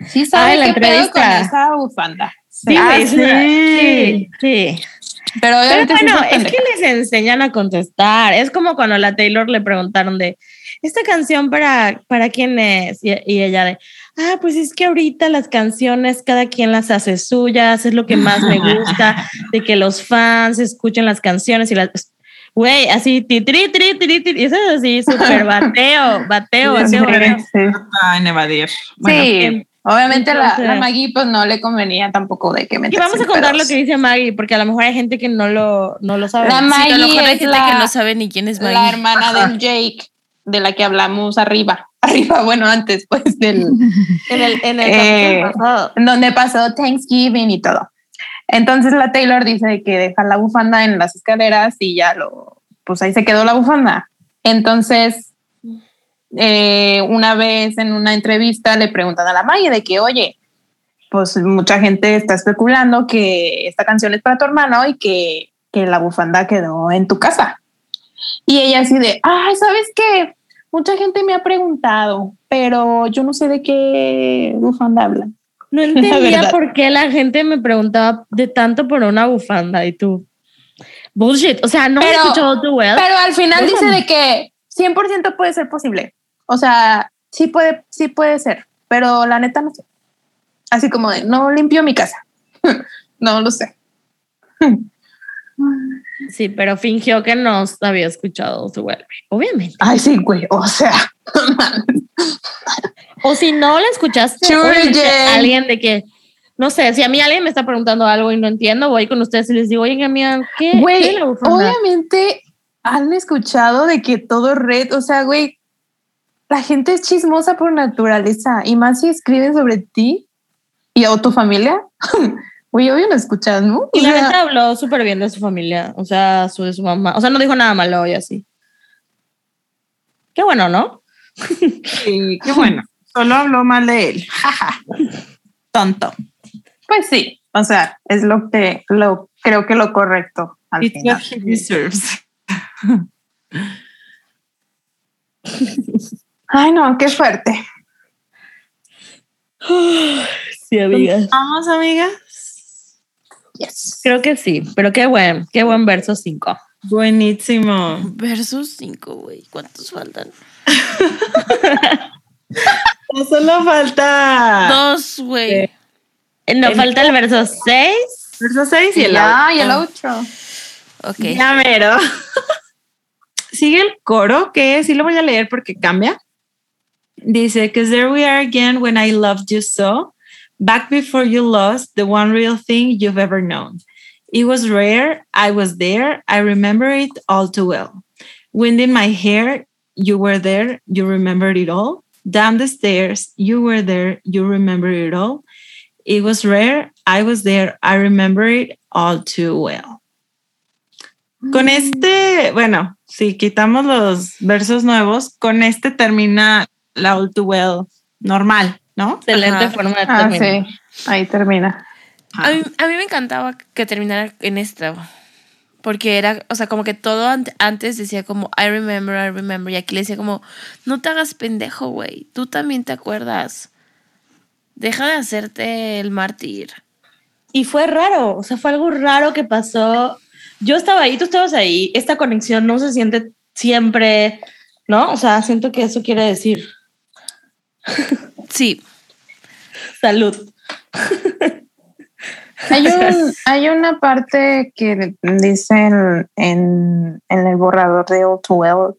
Sí Ah, sabe en la qué pedo con entrevista. esa bufanda. Sí, Ah, sí. sí, sí. Pero Pero bueno, es que les enseñan a contestar. Es como cuando a la Taylor le preguntaron de, ¿esta canción para, para quién es? Y, y ella de, ah, pues es que ahorita las canciones cada quien las hace suyas, es lo que más me gusta, de que los fans escuchen las canciones y las... Güey, así, ti, tri, tri, tri, tri, y eso es así, súper bateo, bateo, bateo, bateo. Sí. Ah, en evadir. Bueno, Sí, obviamente la, entonces- la Maggie pues no le convenía tampoco de que Y meterse vamos a contar lo pedos. que dice Maggie, porque a lo mejor hay gente que no lo, no lo sabe. La Sí, a lo Maggie mejor hay es gente la- que no sabe ni quién es Maggie. la hermana del Jake, de la que hablamos arriba. Arriba, bueno, antes pues del en el, en el Eh, pasado. donde pasó Thanksgiving y todo. Entonces la Taylor dice que deja la bufanda en las escaleras y ya lo, pues ahí se quedó la bufanda. Entonces, eh, una vez en una entrevista le preguntan a la Maggie de que, oye, pues mucha gente está especulando que esta canción es para tu hermano y que, que la bufanda quedó en tu casa. Y ella así de, ay, ¿sabes qué? Mucha gente me ha preguntado, pero yo no sé de qué bufanda hablan. No entendía por qué la gente me preguntaba de tanto por una bufanda y tú. Bullshit. O sea, no me he Pero- escuchado tu well. Pero al final dice de que 100% puede ser posible. O sea, sí puede, sí puede ser, pero la neta no sé. Así como de, no limpio mi casa. no lo sé. Sí, pero fingió que no había escuchado su well. Obviamente. Ay, sí, güey. O sea, O si no la escuchaste, alguien de que. No sé, si a mí alguien me está preguntando algo y no entiendo, voy con ustedes y les digo, oye, amiga, ¿qué? ¿Qué güey, bufanda? obviamente han escuchado de que todo red. O sea, güey, la gente es chismosa por naturaleza y más si escriben sobre ti y o tu familia. Güey, obvio lo escuchas, ¿no? Y O la sea, neta habló súper bien de su familia, o sea, su, de su mamá. O sea, no dijo nada malo y así. Qué bueno, ¿no? Sí, qué bueno. Solo habló mal de él. Tonto. Pues sí, o sea, es lo que lo creo que lo correcto al It's final. what he deserves. Ay, no, qué fuerte. Sí, amigas. Vamos, amigas. Yes. Creo que sí, pero qué buen, qué buen verso 5. Buenísimo. Versus 5, güey. ¿Cuántos faltan? No solo falta Dos, güey. No El- falta el verso 6. verso 6 y el ya, y el Ah. otro. Ok. Ya mero. Sigue el coro, que sí lo voy a leer porque cambia. Dice, Cause there we are again when I loved you so, back before you lost the one real thing you've ever known. It was rare, I was there, I remember it all too well. Wind in my hair, you were there, you remembered it all. down the stairs, you were there, you remember it all. It was rare, I was there, I remember it all too well. Mm. Con este, bueno, si quitamos los versos nuevos, con este termina la all too well normal, ¿no? Excelente Ajá. forma de Ah, terminar. sí. Ahí termina. A mí, a mí me encantaba que terminara en esto. Porque era, o sea, como que todo ant- antes decía como, I remember, I remember. Y aquí le decía como, no te hagas pendejo, güey. Tú también te acuerdas. Deja de hacerte el mártir. Y fue raro, o sea, fue algo raro que pasó. Yo estaba ahí, tú estabas ahí. Esta conexión no se siente siempre, ¿no? O sea, siento que eso quiere decir Sí. salud. Hay, un, hay una parte que dice en, en, en el borrador de All Too Well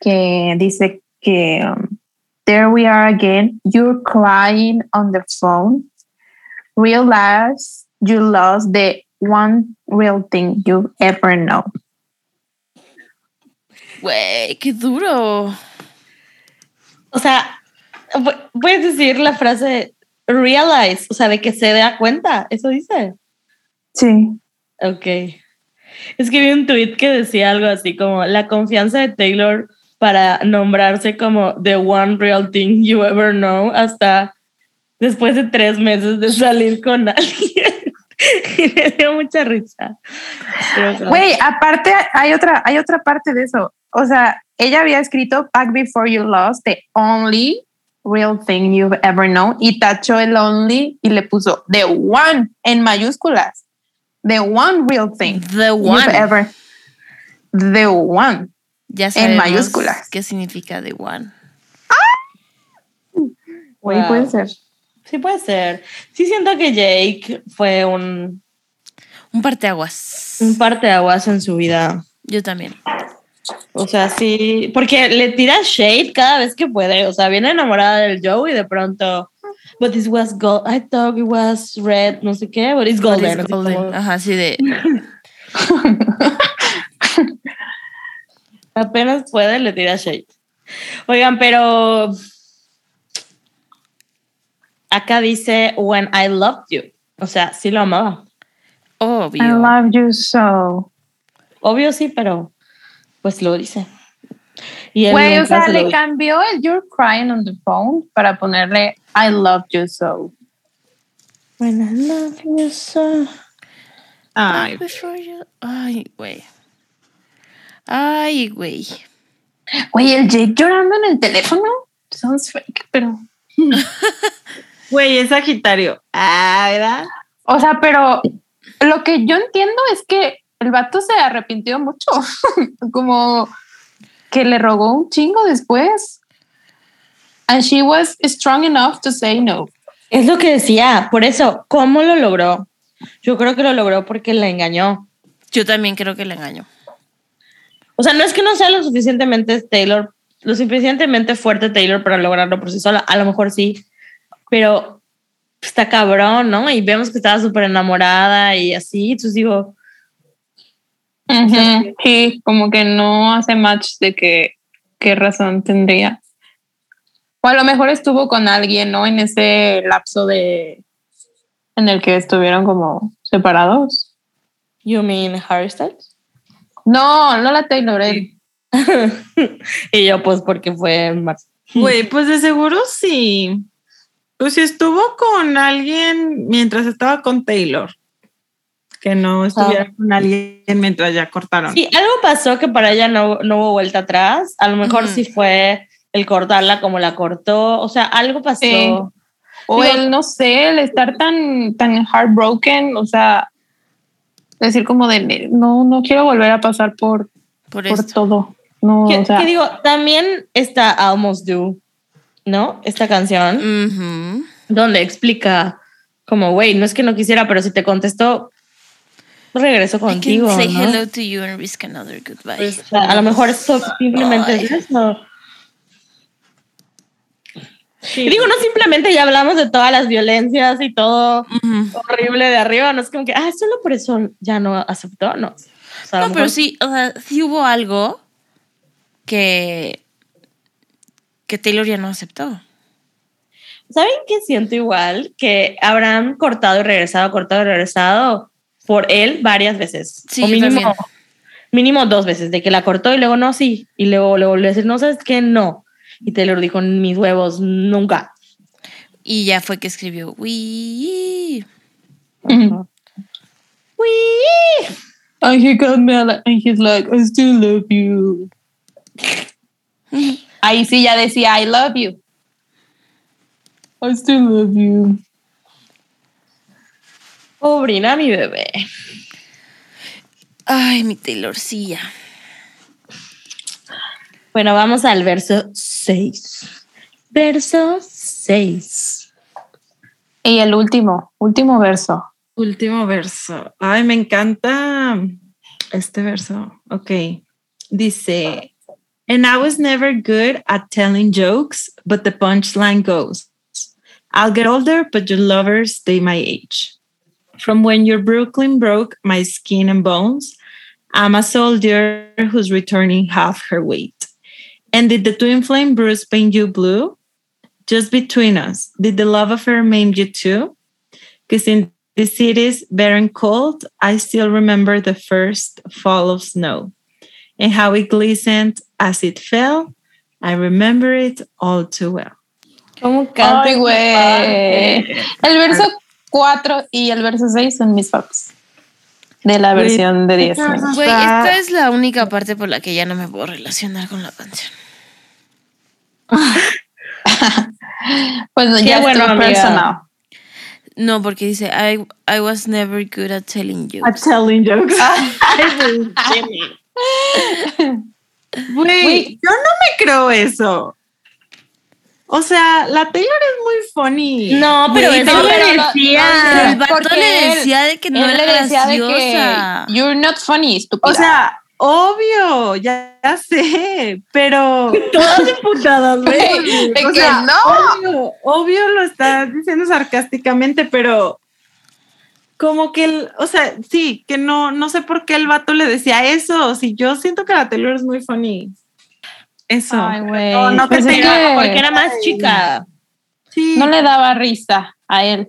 que dice que um, there we are again, you're crying on the phone, realize you lost the one real thing you ever know. Güey, qué duro. O sea, puedes decir la frase realize, o sea, de que se da cuenta, eso dice. Sí. Ok. Es que vi un tweet que decía algo así como la confianza de Taylor para nombrarse como the one real thing you ever know hasta después de tres meses de salir con alguien. y me dio mucha risa. Güey, aparte hay otra, hay otra parte de eso. O sea, ella había escrito Back Before You Lost, the only real thing you've ever known, y tachó el only y le puso the one en mayúsculas. The one real thing The you've one. ever. The one. Ya en mayúsculas. ¿Qué significa the one? Güey, Wow. puede ser. Sí puede ser. Sí siento que Jake fue un, Un parteaguas. un parteaguas en su vida. Yo también. O sea, sí, porque le tira shade cada vez que puede. O sea, viene enamorada del Joe y de pronto, but this was gold. I thought it was red, no sé qué, but it's golden. It's Ajá, sí de. apenas puede, le tira shade. Oigan, pero acá dice when I loved you. O sea, sí lo amaba. I Obvio. love you so. Obvio sí, pero pues lo dice. Y él Güey, o sea, se le cambió el You're crying on the phone para ponerle I love you so. When I love you so. Ay, Before you- Ay, güey. Ay, güey. Güey, el Jake llorando en el teléfono. Sounds fake, pero. güey, es Sagitario. Ah, ¿verdad? O sea, pero lo que yo entiendo es que el vato se arrepintió mucho. Como que le rogó un chingo después. And she was strong enough to say no. Es lo que decía, por eso, ¿cómo lo logró? Yo creo que lo logró porque la engañó. Yo también creo que le engaño. O sea, no es que no sea lo suficientemente Taylor, lo suficientemente fuerte Taylor para lograrlo por sí sola, a lo mejor sí, pero está cabrón, ¿no? Y vemos que estaba súper enamorada y así, entonces digo, Sí, como que no hace match de que qué razón tendría. O a lo mejor estuvo con alguien, ¿no? En ese lapso de en el que estuvieron como separados. you mean Harry Styles? No, no la Taylor. él. y yo, pues, porque fue más. Güey, pues de seguro sí. Pues si estuvo con alguien mientras estaba con Taylor. Que no estuviera con alguien mientras ya cortaron. Sí, algo pasó que para ella no, no hubo vuelta atrás. A lo mejor Ujú. sí fue el cortarla como la cortó. O sea, algo pasó. Sí. O Digo- el, no sé, el estar tan, tan heartbroken, o sea, decir como de, no, no quiero volver a pasar por, Por todo. No, Que, o sea, que digo, también está Almost Do, ¿no? Esta canción, donde explica como, güey, no es que no quisiera, pero si te contesto, regreso I can contigo. say ¿no? hello to you and risk another goodbye. Pues, o sea, a lo mejor eso simplemente Ay. es eso. Y digo, no simplemente ya hablamos de todas las violencias y todo horrible de arriba, no es como que, ah, solo por eso ya no aceptó, no. O sea, No, pero sí, o sea, sí hubo algo que que Taylor ya no aceptó. ¿Saben qué siento igual? Que habrán cortado y regresado, cortado y regresado por él varias veces. Sí, o mínimo, mínimo dos veces, de que la cortó y luego no, sí. Y luego le volvió a decir, no, ¿sabes qué? No. Y Taylor dijo, mis huevos, nunca. Y ya fue que escribió, "We". And he got mad and he's like, I still love you. Ahí sí ya decía, I love you. I still love you. Pobrina mi bebé. Ay, mi Taylorcilla. Bueno, vamos al verso 6. Verso 6. Y el último, último verso. Último verso. Ay, me encanta este verso. Ok. Dice, and I was never good at telling jokes, but the punchline goes, I'll get older, but your lovers stay my age. From when your Brooklyn broke my skin and bones, I'm a soldier who's returning half her weight. And did the twin flame bruise paint you blue? Just between us, did the love affair maim you too? Because in the cities barren cold, I still remember the first fall of snow and how it glistened as it fell. I remember it all too well. ¿Cómo canta? Ay, güey. El verso 4 y el verso 6 son mis faps. De la versión de 10. Ajá. Güey, esta es la única parte por la que ya no me puedo relacionar con la canción. Pues Qué ya bueno, personal. No, porque dice, I, I was never good at telling you. telling jokes. Güey, Güey. yo no me creo eso. O sea, la Taylor es muy funny. No, pero pero- le decía. el vato porque le decía de que no era le decía de graciosa. que you're not funny, estúpida. O sea, obvio, ya, ya sé, pero Todas imputadas, güey. de o que sea, no. obvio, obvio lo estás diciendo sarcásticamente, pero como que el, o sea, sí, que no, no sé por qué el vato le decía eso. Si yo siento que la Taylor es muy funny. Eso. Ay, güey. No, no que Pues es tenga- que Porque era más chica. Sí. no le daba risa a él.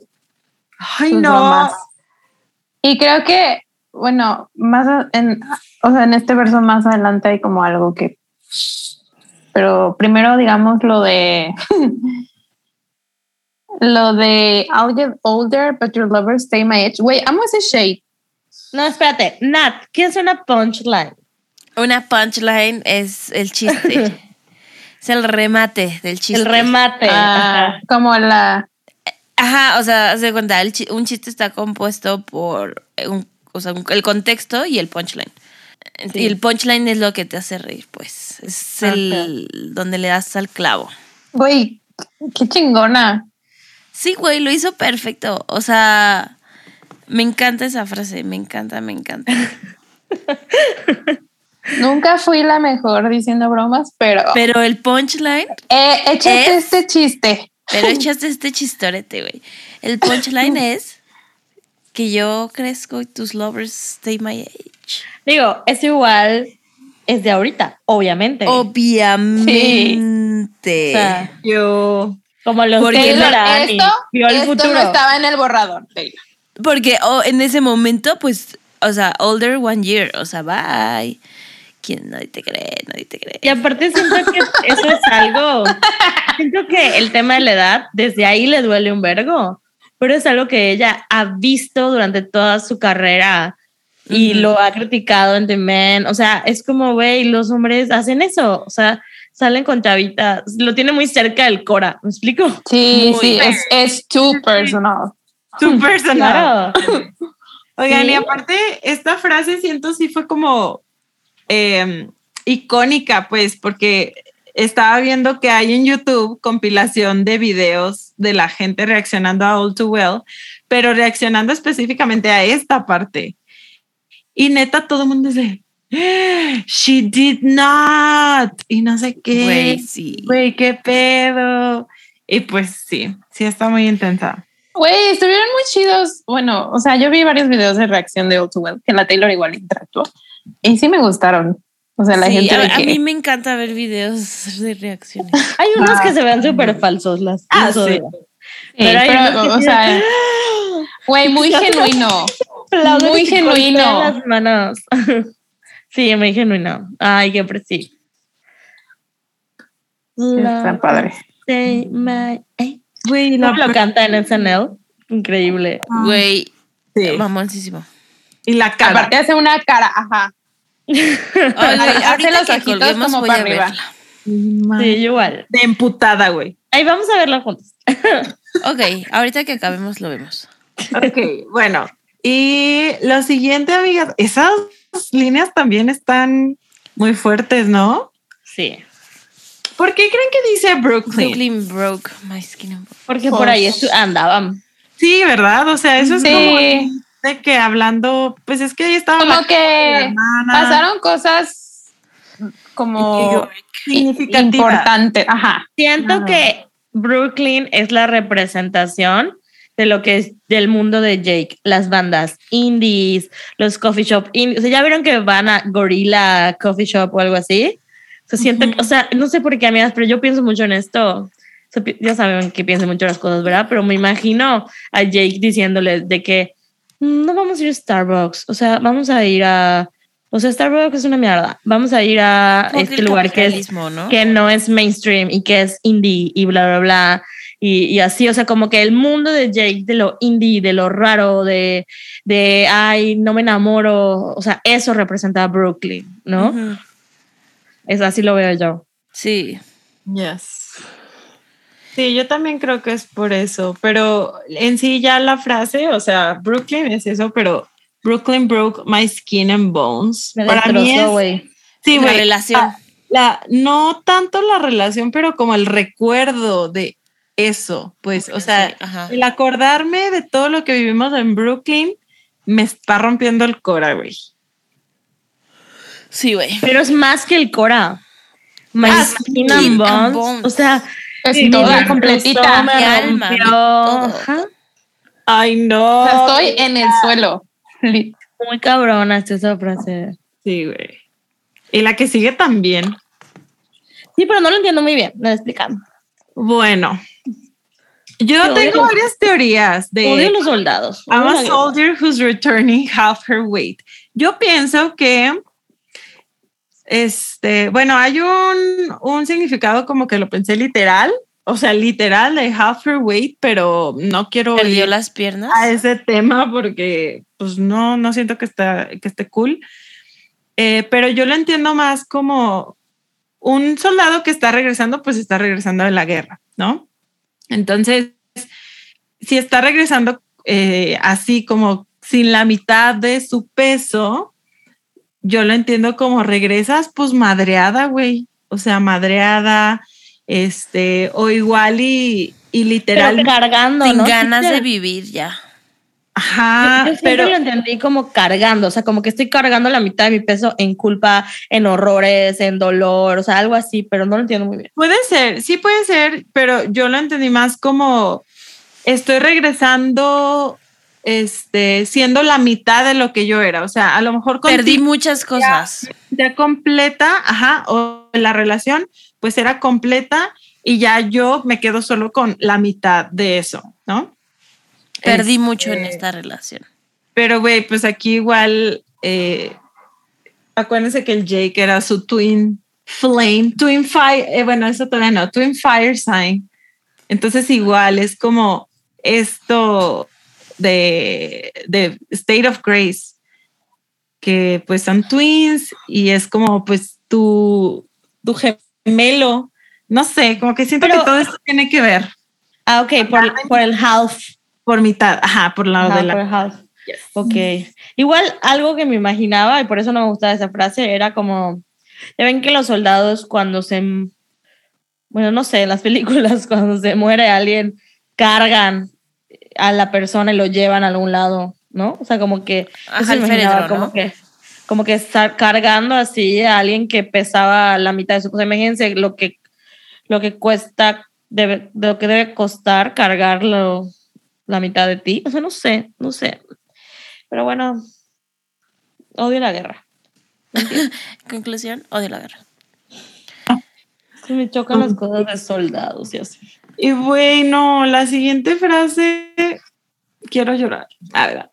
Ay, no. Y creo que, bueno, más en, o sea, en este verso más adelante hay como algo que. Pero primero, digamos, lo de. lo de I'll get older, but your lovers stay my age. Güey, amo ese shade. No, espérate. Nat, ¿qué es una punchline? Una punchline es el chiste. es el remate del chiste. El remate. Ah, Ajá. como la. Ajá, o sea, de cuenta, el un chiste está compuesto por un- o sea, un- el contexto y el punchline. Sí. Y el punchline es lo que te hace reír, pues. Es el donde le das al clavo. Güey, qué chingona. Sí, güey, lo hizo perfecto. O sea, me encanta esa frase, me encanta, me encanta. Nunca fui la mejor diciendo bromas, pero. Pero el punchline, Eh, échate Es- este chiste. pero echaste este chistorete, güey. El punchline es que yo crezco y tus lovers stay my age. Digo, es igual, es de ahorita, obviamente. Obviamente. O sea, Yo. como los Porque que Taylor, esto, vio el esto futuro. no estaba en el borrador, Taylor. Porque oh, en ese momento, pues, o sea, older one year, o sea, bye. ¿Quién? Nadie te cree, nadie te cree. Y aparte siento que eso es algo. Siento que el tema de la edad, desde ahí le duele un vergo. Pero es algo que ella ha visto durante toda su carrera y Ujú. lo ha criticado en The Man. O sea, es como, güey, los hombres hacen eso. O sea, salen con chavitas. Lo tiene muy cerca del Cora. ¿Me explico? Sí, Muy sí, es, es too personal. Su personal. Claro. Oigan, Sí. y aparte, esta frase siento sí fue como eh, icónica, pues, porque estaba viendo que hay en YouTube compilación de videos de la gente reaccionando a All Too Well, pero reaccionando específicamente a esta parte. Y neta, todo el mundo dice, "Ah, She did not. Y no sé qué. Güey, sí. Güey, qué pedo. Y pues sí, sí está muy intensa. Güey, estuvieron muy chidos. Bueno, o sea, yo vi varios videos de reacción de All Too Well, que la Taylor igual interactuó. Y sí me gustaron. O sea, la Sí, gente a, de a que... mí me encanta ver videos de reacciones. Hay unos Ah, que se ven súper falsos, las Ah, sí. Sí, pero hay pero, unos que o sea, güey, muy genuino. Muy genuino. las manos. sí, muy genuino. Ay, qué preciso. Está padre. Say my- eh, Güey, ¿Cómo la lo canta en SNL? Increíble. Güey, sí. mamoncísimo. Y la cara. Aparte hace una cara, ajá. Güey, Hace los ojitos como para a arriba. Sí, igual. De emputada, güey. Ahí vamos a verla juntos. Ok, ahorita que acabemos lo vemos. Ok, bueno. Y lo siguiente, amigas, esas líneas también están muy fuertes, ¿no? Sí. ¿Por qué creen que dice Brooklyn? Brooklyn broke my skin. Porque por ahí andaban. Sí, ¿verdad? O sea, eso es como Sí, de que hablando, pues es que ahí estaba como que pasaron cosas como significativas. importantes, ajá. Siento Ajá. que Brooklyn es la representación de lo que es del mundo de Jake, las bandas indies, los coffee shop indies. O sea, ya vieron que van a Gorilla Coffee Shop o algo así. O sea, siento, que- o sea, no sé por qué, amigas, pero yo pienso mucho en esto. O sea, ya saben que pienso mucho en las cosas, ¿verdad? Pero me imagino a Jake diciéndoles de que "Mm, no vamos a ir a Starbucks. O sea, vamos a ir a. O sea, Starbucks es una mierda. Vamos a ir a Como este lugar que es ¿no? que no es mainstream y que es indie y bla, bla, bla. Y, y así, o sea, como que el mundo de Jake, de lo indie, de lo raro, de, de ay, no me enamoro, o sea, eso representa a Brooklyn, ¿no? Es así lo veo yo. Sí. Yes. Sí, yo también creo que es por eso, pero en sí ya la frase, o sea, Brooklyn es eso, pero Brooklyn broke my skin and bones. Me Para mí es, güey. sí, la relación. ah, la, no tanto la relación, pero como el recuerdo de eso, pues, o sea, Sí, el acordarme de todo lo que vivimos en Brooklyn me está rompiendo el cora, güey. Sí, güey. Pero es más que el Cora. My Ah, skin skin and bones. O sea, Es toda completita. me Mi alma, todo. Ay, no. O sea, estoy en el suelo. Muy cabrona está esa frase. Sí, güey. Y la que sigue también. Sí, pero no lo entiendo muy bien. Me lo explican. Bueno, yo tengo los- varias teorías de Odio los soldados. I'm a soldier who's returning half her weight. Yo pienso que este, bueno, hay un, un significado como que lo pensé literal, o sea, literal de half her weight, pero no quiero Perdió las piernas. a ese tema porque pues no, no siento que, está, que esté cool. Eh, pero yo lo entiendo más como un soldado que está regresando, pues está regresando de la guerra, ¿no? Entonces, si está regresando eh, así como sin la mitad de su peso, yo lo entiendo como regresas pues madreada, güey. O sea, madreada, este, o igual y, y literal. Pero cargando, Sin ¿no? ganas de vivir ya. Ajá, yo, yo pero lo entendí como cargando, o sea, como que estoy cargando la mitad de mi peso en culpa, en horrores, en dolor, o sea, algo así, pero no lo entiendo muy bien. Puede ser, sí puede ser, pero yo lo entendí más como estoy regresando, este, siendo la mitad de lo que yo era. O sea, a lo mejor Perdí muchas cosas. ya completa, ajá, o la relación, pues era completa y ya yo me quedo solo con la mitad de eso, ¿no? Perdí Este, mucho en esta relación. Pero, güey, pues aquí igual, eh, acuérdense que el Jake era su twin flame, twin fire, eh, bueno, eso todavía no, twin fire sign. Entonces igual es como esto de, de State of Grace, que pues son twins y es como pues tu, tu gemelo, no sé, como que siento Pero- que todo esto tiene que ver Ah, ok, por, por el half. por mitad, ajá, por lado Ajá, de la... por el half. Ok. Igual algo que me imaginaba, y por eso no me gustaba esa frase, era como, ya ven que los soldados cuando se, bueno, no sé, en las películas, cuando se muere alguien, cargan a la persona y lo llevan a algún lado, ¿no? O sea, como que, Ajá, eso como ¿no? que, como que estar cargando así a alguien que pesaba la mitad de su cosa. Imagínense lo que, lo que cuesta, debe, de lo que debe costar cargarlo la mitad de ti. O sea, no sé, no sé. Pero bueno, odio la guerra. Conclusión, odio la guerra. Se me chocan las cosas de soldados y así. Y bueno, la siguiente frase, quiero llorar. A ver.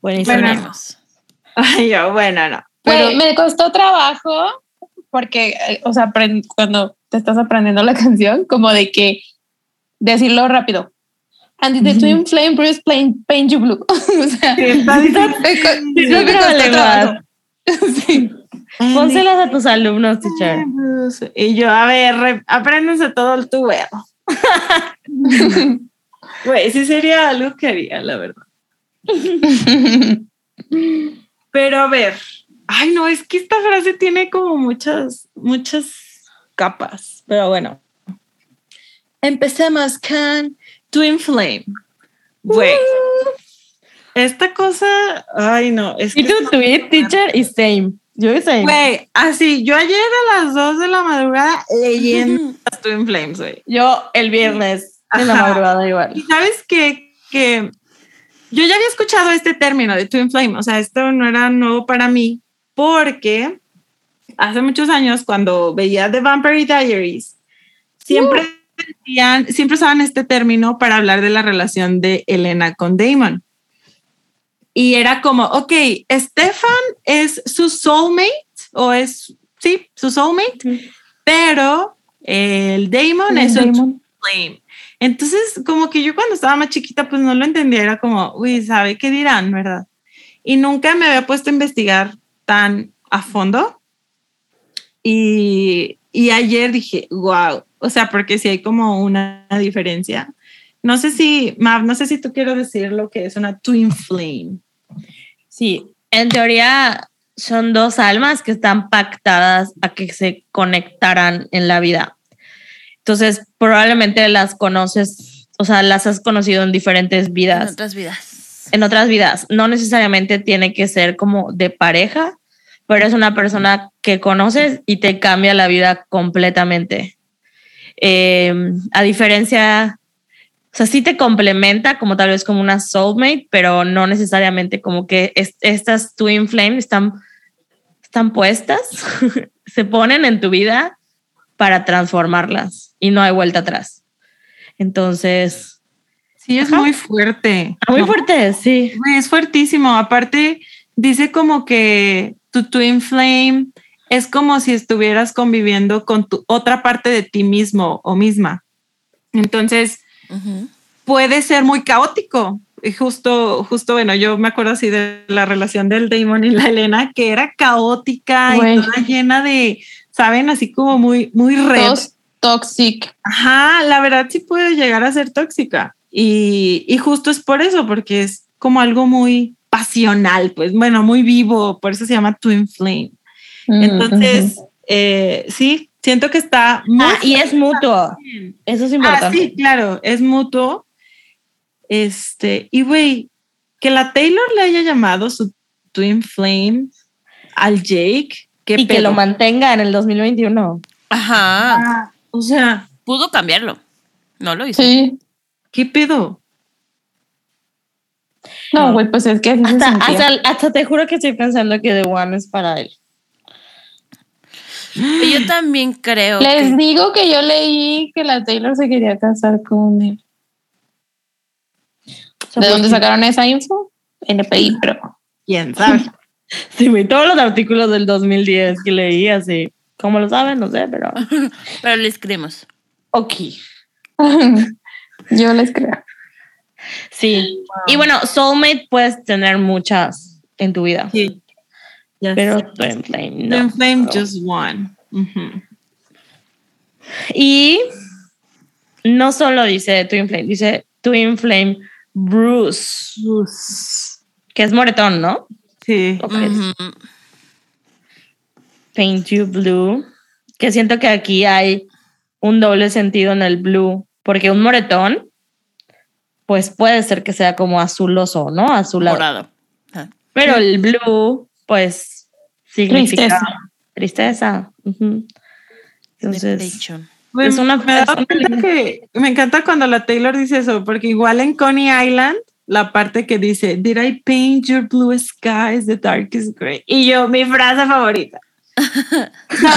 Buenísimo. Bueno. Ay, yo, bueno, no. Pero me costó trabajo porque, eh, o sea, aprend- cuando te estás aprendiendo la canción, como de que decirlo rápido. And the twin flame Bruce paint, paint you blue. o sea, Sí, está difícil. me co- Sí, me pero costó vale, trabajo. sí. Pónselas a tus alumnos, teacher. Y yo, a ver, apréndanse todo el tubero. Güey, sí sería algo que haría, la verdad. Pero a ver, ay no, es que esta frase tiene como muchas, muchas capas, pero bueno. Empecemos con Twin Flame. Güey, esta cosa, ay no, es Y tu tweet, teacher, y same. Yo y same. Güey, así, yo ayer a las 2 de la madrugada leyendo las Twin Flames, güey. Yo el viernes en la madrugada Y igual. sabes qué? que yo ya había escuchado este término de Twin Flame, o sea, esto no era nuevo para mí, porque hace muchos años cuando veía The Vampire Diaries, siempre decían, siempre usaban este término para hablar de la relación de Elena con Damon. Y era como, ok, Stefan es su soulmate, o es, sí, su soulmate, pero el Damon es un flame. Entonces, como que yo cuando estaba más chiquita, pues no lo entendía, era como, uy, ¿sabe qué dirán, verdad? Y nunca me había puesto a investigar tan a fondo. Y, y ayer dije, wow, o sea, porque sí hay como una diferencia. No sé si, Mav, no sé si tú quieres decir lo que es una twin flame. Sí, en teoría son dos almas que están pactadas a que se conectaran en la vida. Entonces, probablemente las conoces, o sea, las has conocido en diferentes En vidas, otras vidas. en otras vidas. No necesariamente tiene que ser como de pareja, pero es una persona que conoces y te cambia la vida completamente. Eh, a diferencia, o sea, sí te complementa como tal vez como una soulmate, pero no necesariamente como que es- estas twin flame están, están puestas, se ponen en tu vida para transformarlas y no hay vuelta atrás. Entonces, Sí, es Ajá. muy fuerte. muy ¿no? fuerte, sí. Es fuertísimo. Aparte, dice como que tu twin flame es como si estuvieras conviviendo con tu otra parte de ti mismo o misma. Entonces, Puede ser muy caótico. Y justo, justo, bueno, yo me acuerdo así de la relación del Damon y la Elena, que era caótica y toda llena de, saben, así como muy, muy red. Toxic. Ajá, la verdad sí puede llegar a ser tóxica. Y, y justo es por eso, porque es como algo muy pasional, pues bueno, muy vivo, por eso se llama Twin Flame. Entonces, eh, sí, siento que está muy Ah, y es mutuo. bien. Eso es Ah, importante. sí, claro, es mutuo. Este, y güey, que la Taylor le haya llamado su Twin Flame al Jake, qué y que lo mantenga en el 2021. Ajá. Ah, o sea, Pudo cambiarlo. No lo hizo. Sí. ¿qué pedo? No, güey, pues es que hasta, hasta te juro que estoy pensando que The One es para él. Yo también creo Les que digo que yo leí que la Taylor se quería casar con él. ¿De dónde sacaron esa info? NPI, pero ¿Quién sabe? Sí, güey, todos los artículos del 2010 que leí así. ¿Cómo lo saben? No sé, pero. pero le escribimos. Ok. yo les creo. Sí. Y bueno, soulmate puedes tener muchas en tu vida. Sí. Ya Pero. Twin Flame no. Twin Flame just one. Ujú. Y no solo dice Twin Flame, dice Twin Flame Bruce, que es moretón, ¿no? Sí. Ok. Ujú. Paint You Blue, que siento que aquí hay un doble sentido en el blue, porque un moretón, pues puede ser que sea como azuloso, ¿no? Azulado. Morado. Ah. Pero el blue, pues, significa Tristeza. tristeza. Entonces. Pues Es una me, que me encanta cuando la Taylor dice eso, porque igual en Coney Island la parte que dice, Did I paint your blue skies the darkest gray? Y yo, mi frase favorita.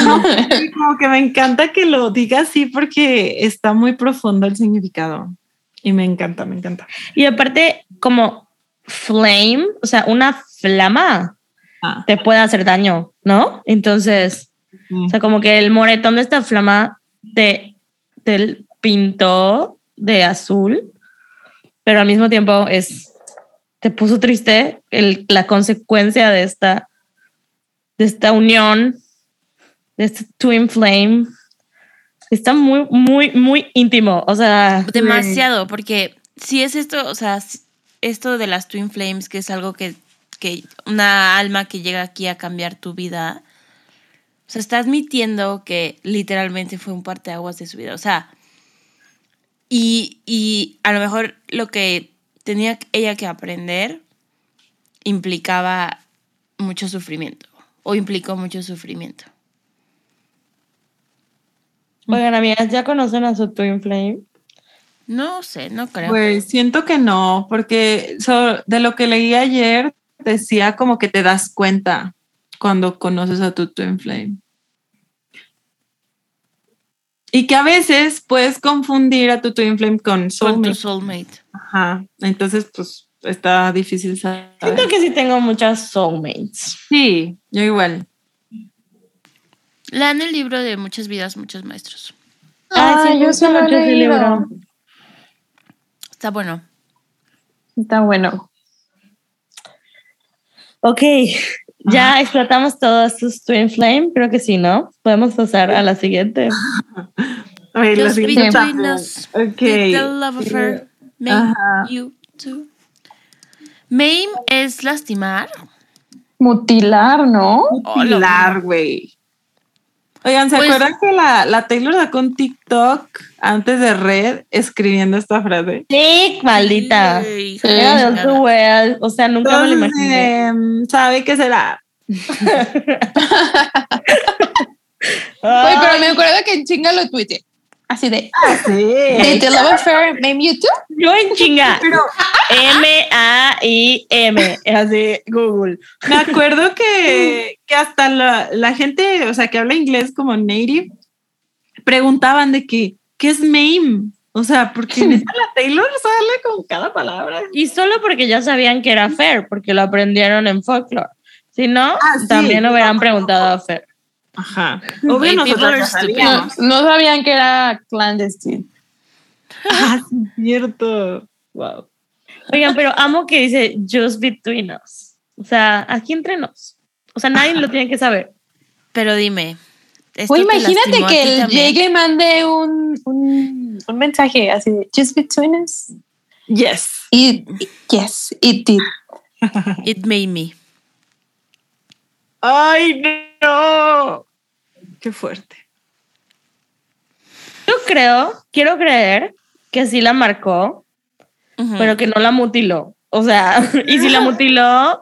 No, como que me encanta que lo diga así porque está muy profundo el significado. Y me encanta, me encanta. Y aparte, como flame, o sea, una flama Ah, te puede hacer daño, ¿no? Entonces, o sea, como que el moretón de esta flama te, te pintó de azul, pero al mismo tiempo es, te puso triste el, la consecuencia de esta, de esta unión, de este twin flame. Está muy, muy, muy íntimo. O sea, Demasiado, porque si es esto, o sea, esto de las Twin Flames, que es algo que, que una alma que llega aquí a cambiar tu vida, o sea, está admitiendo que literalmente fue un parteaguas de su vida. O sea, y, y a lo mejor lo que tenía ella que aprender implicaba mucho sufrimiento, o implicó mucho sufrimiento. oigan, amigas, ¿ya conocen a su twin flame? No sé, no creo. Pues siento que no, porque so- de lo que leí ayer decía como que te das cuenta cuando conoces a tu twin flame. Y que a veces puedes confundir a tu twin flame con Con tu soulmate. soulmate. Ajá. Entonces, pues está difícil saber. Siento que sí tengo muchas soulmates. Sí, yo igual. Lean el libro de Muchas vidas, muchos maestros. Ah, sí, yo gusta sí lo he libro. Está bueno. Está bueno. Ok, ya explotamos todos sus Twin Flame, creo que sí, ¿no? Podemos pasar a la siguiente. A ver, la siguiente between etapa. us, Ok. did the love affair make Ajá. you too. Maim es lastimar. Mutilar, ¿no? Pilar, güey. Oigan, ¿se Pues- acuerdan que la, la Taylor sacó un TikTok antes de Red escribiendo esta frase? Sí, maldita. Ey, Sí. Era de wea, o sea, nunca me lo Entonces, imaginé. em, ¿Sabe qué será? Oye, pero me acuerdo que en chinga lo tuiteé. Así de, Sí. ¿Did the love affair made you too? Yo en chinga. M-A-I-M. Es así, Google. Me acuerdo que, que hasta la, la gente, o sea, que habla inglés como native, preguntaban de que, ¿qué es MAME? O sea, porque neta la Taylor sale con cada palabra. Y solo porque ya sabían que era Fair, porque lo aprendieron en folklore. Si no, Ah, sí. también hubieran preguntado a Fair. Ajá. Obvio nosotros. No, sabían que era clandestine. Ah, cierto. Wow. Oigan, pero amo que dice just between us. O sea, aquí entre nos. O sea, nadie lo tiene que saber. Pero dime. ¿esto Oye, te imagínate que también? llegue y mande un, un, un mensaje así de just between us. Yes. It, yes, it did. It made me. Ay, no. Qué fuerte. Yo creo, quiero creer que sí la marcó, pero que no la mutiló. O sea, y si la mutiló,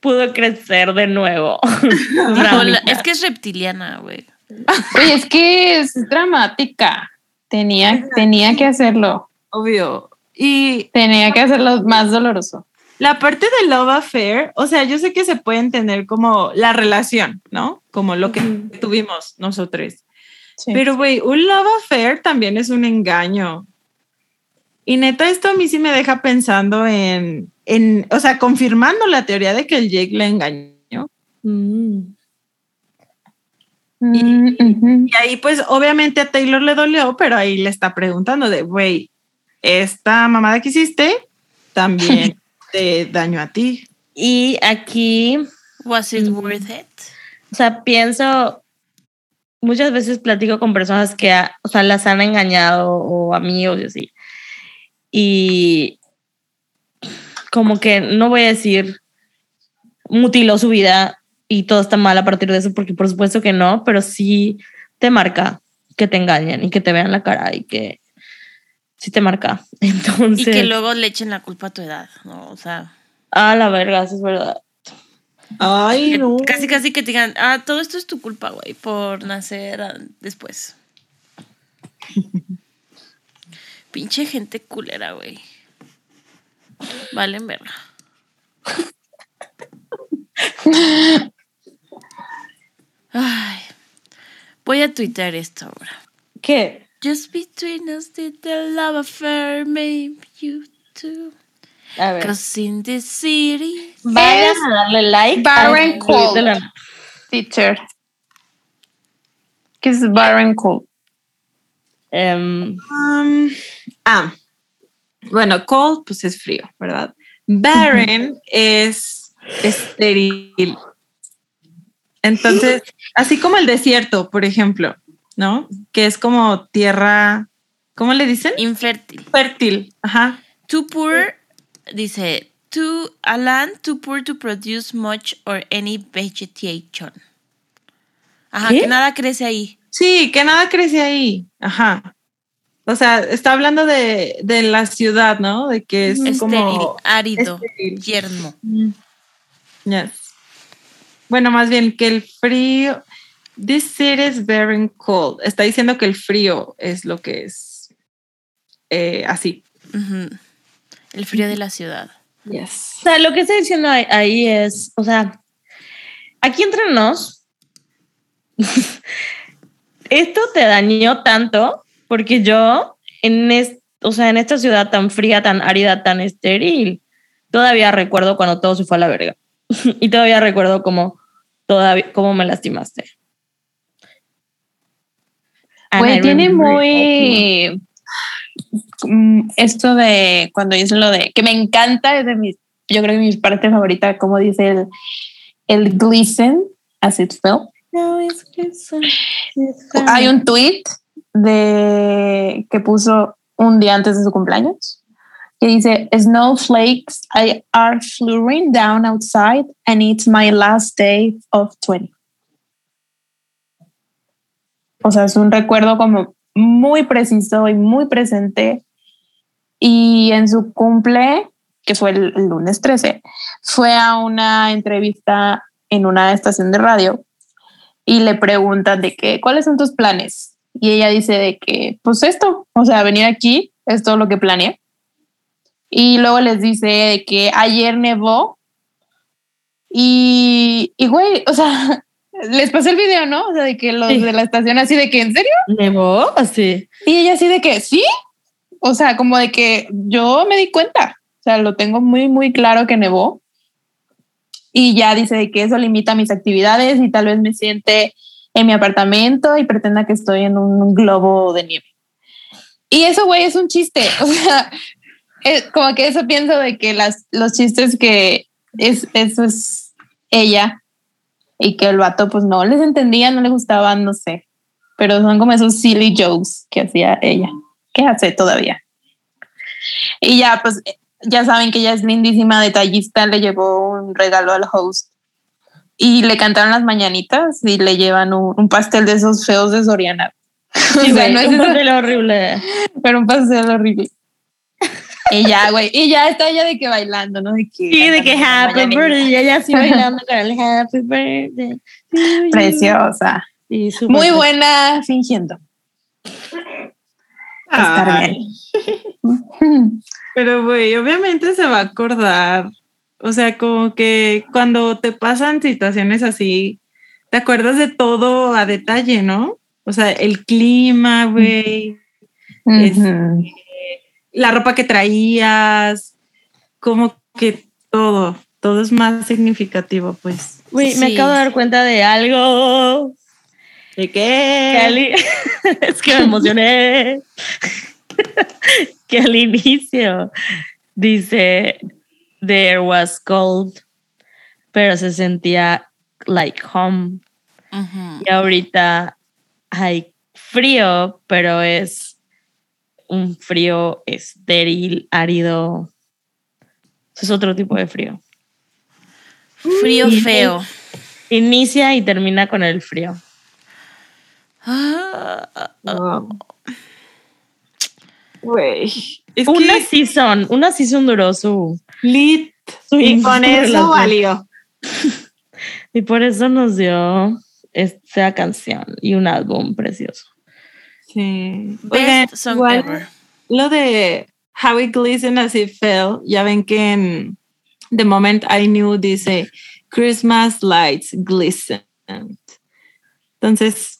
pudo crecer de nuevo. Es que es reptiliana, güey. Oye, es que es dramática. Tenía, tenía que hacerlo. Obvio. Y Tenía que hacerlo más doloroso. la parte de Love Affair, o sea, yo sé que se puede entender como la relación, ¿no? Como lo que tuvimos nosotros. Sí. Pero, güey, un love affair también es un engaño. Y neta, esto a mí sí me deja pensando en, en, o sea, confirmando la teoría de que el Jake le engañó. Mm. Mm, ujú. Y ahí, pues, obviamente a Taylor le dolió, pero ahí le está preguntando de, güey, esta mamada que hiciste también te dañó a ti. Y aquí Was it Ujú. worth it? O sea, pienso, muchas veces platico con personas que, ah, o sea, las han engañado o amigos y así. Y como que no voy a decir mutiló su vida y todo está mal a partir de eso, porque por supuesto que no, pero sí te marca que te engañen y que te vean la cara y que sí te marca. Entonces, Y que luego le echen la culpa a tu edad, ¿no? O sea, a la verga, eso es verdad. Ay, no. casi casi que te digan, ah, todo esto es tu culpa, güey, por nacer ah, después. Pinche gente culera, güey. Valen verga. Ay. Voy a tuitear esto ahora. ¿Qué? Just between us did the love affair, maybe you too. A ver. Cause in this city. Vayan a darle like. Baron la- Teacher. ¿Qué es Baron Cool? Em, Um, ah, bueno, cold pues es frío, ¿verdad? Barren es estéril. Entonces, así como el desierto, por ejemplo, ¿no? Que es como tierra, ¿cómo le dicen? Infértil. Fértil, ajá. Too poor, dice, to a land too poor to produce much or any vegetation. Ajá, ¿Qué? que nada crece ahí. Sí, que nada crece ahí, ajá. O sea, está hablando de, de la ciudad, ¿no? De que es Estéril, como árido, estéril. yermo. Yes. Bueno, más bien que el frío. This city is very cold. Está diciendo que el frío es lo que es eh, así. El frío de la ciudad. Yes. O sea, lo que está diciendo ahí, ahí es, o sea, aquí entre nos, esto te dañó tanto porque yo en es, o sea, en esta ciudad tan fría, tan árida, tan estéril, todavía recuerdo cuando todo se fue a la verga. y todavía recuerdo cómo todavía cómo me lastimaste. I tiene muy esto de cuando dice lo de que me encanta, es de mis, yo creo que mi parte favorita, como dice el, el glisten as it felt. Hay un tweet de que puso un día antes de su cumpleaños que dice snowflakes I are flurrying down outside and it's my last day of 20. O sea, es un recuerdo como muy preciso y muy presente. Y en su cumple, que fue el, lunes 13, fue a una entrevista en una estación de radio y le preguntan de que, ¿cuáles son tus planes? Y ella dice de que, pues esto, o sea, venir aquí es todo lo que planeé. Y luego les dice que ayer nevó y, y güey, o sea, les pasé el video, ¿no? O sea, de que los Sí. de la estación así de que, ¿en serio? ¿Nevó? Así. Y ella así de que, sí. O sea, como de que yo me di cuenta. O sea, lo tengo muy, muy claro que nevó. Y ya dice de que eso limita mis actividades y tal vez me siente en mi apartamento y pretenda que estoy en un globo de nieve. Y eso, güey, es un chiste. O sea, es como que eso pienso de que las, los chistes que es, eso es ella y que el vato pues no les entendía, no le gustaban, no sé. Pero son como esos silly jokes que hacía ella, que hace todavía. Y ya, pues ya saben que ella es lindísima, detallista, le llevó un regalo al host y le cantaron las mañanitas y le llevan un, un pastel de esos feos de Soriana. Sí, O sea, güey, no es un papel horrible. pero un pastel horrible. Y ya, güey, y ya está ella de que bailando, ¿no? De que Sí, de que happy birthday, ella sí bailando con el happy birthday. Preciosa. Sí, Muy buena fingiendo. Estar bien. Pero, güey, obviamente se va a acordar. O sea, como que cuando te pasan situaciones así, te acuerdas de todo a detalle, ¿no? O sea, el clima, güey, Ujú. La ropa que traías, como que todo, todo es más significativo, pues. Me Sí. acabo de dar cuenta de algo. ¿De qué? es que me emocioné. que al inicio dice there was cold, pero se sentía like home. Y ahorita hay frío, pero es un frío estéril, árido. Es otro tipo de frío. Frío Y- feo. Inicia y termina con el frío. Ah, Wow. Güey. Es una que season, una season duró su, lit. su Y con eso valió. Y por eso nos dio esta canción y un álbum precioso. Sí. Oigan, igual ever. lo de How it glistened as it fell. Ya ven que en The Moment I Knew dice Christmas lights glistened. Entonces,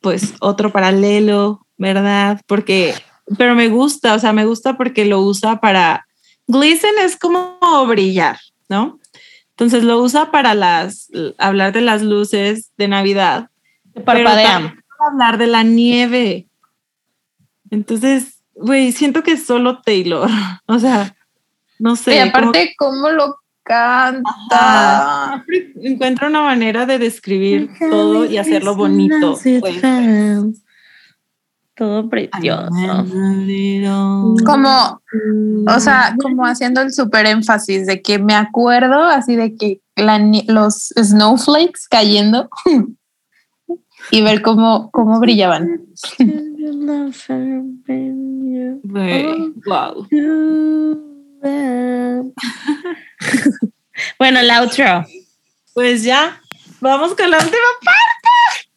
pues otro paralelo, ¿verdad? Porque, pero me gusta, o sea, me gusta porque lo usa para, glisten es como brillar, ¿no? Entonces lo usa para las, hablar de las luces de Navidad. Parpadean. Hablar de la nieve. Entonces, güey, siento que es solo Taylor. O sea, no sé. y como aparte, ¿cómo lo canta? Siempre encuentra una manera de describir todo y hacerlo bonito. pues. Todo precioso. Como, o sea, como haciendo el súper énfasis de que me acuerdo así de que la los snowflakes cayendo y ver cómo, cómo brillaban. Wow. bueno, el outro. Pues ya, vamos con la última parte.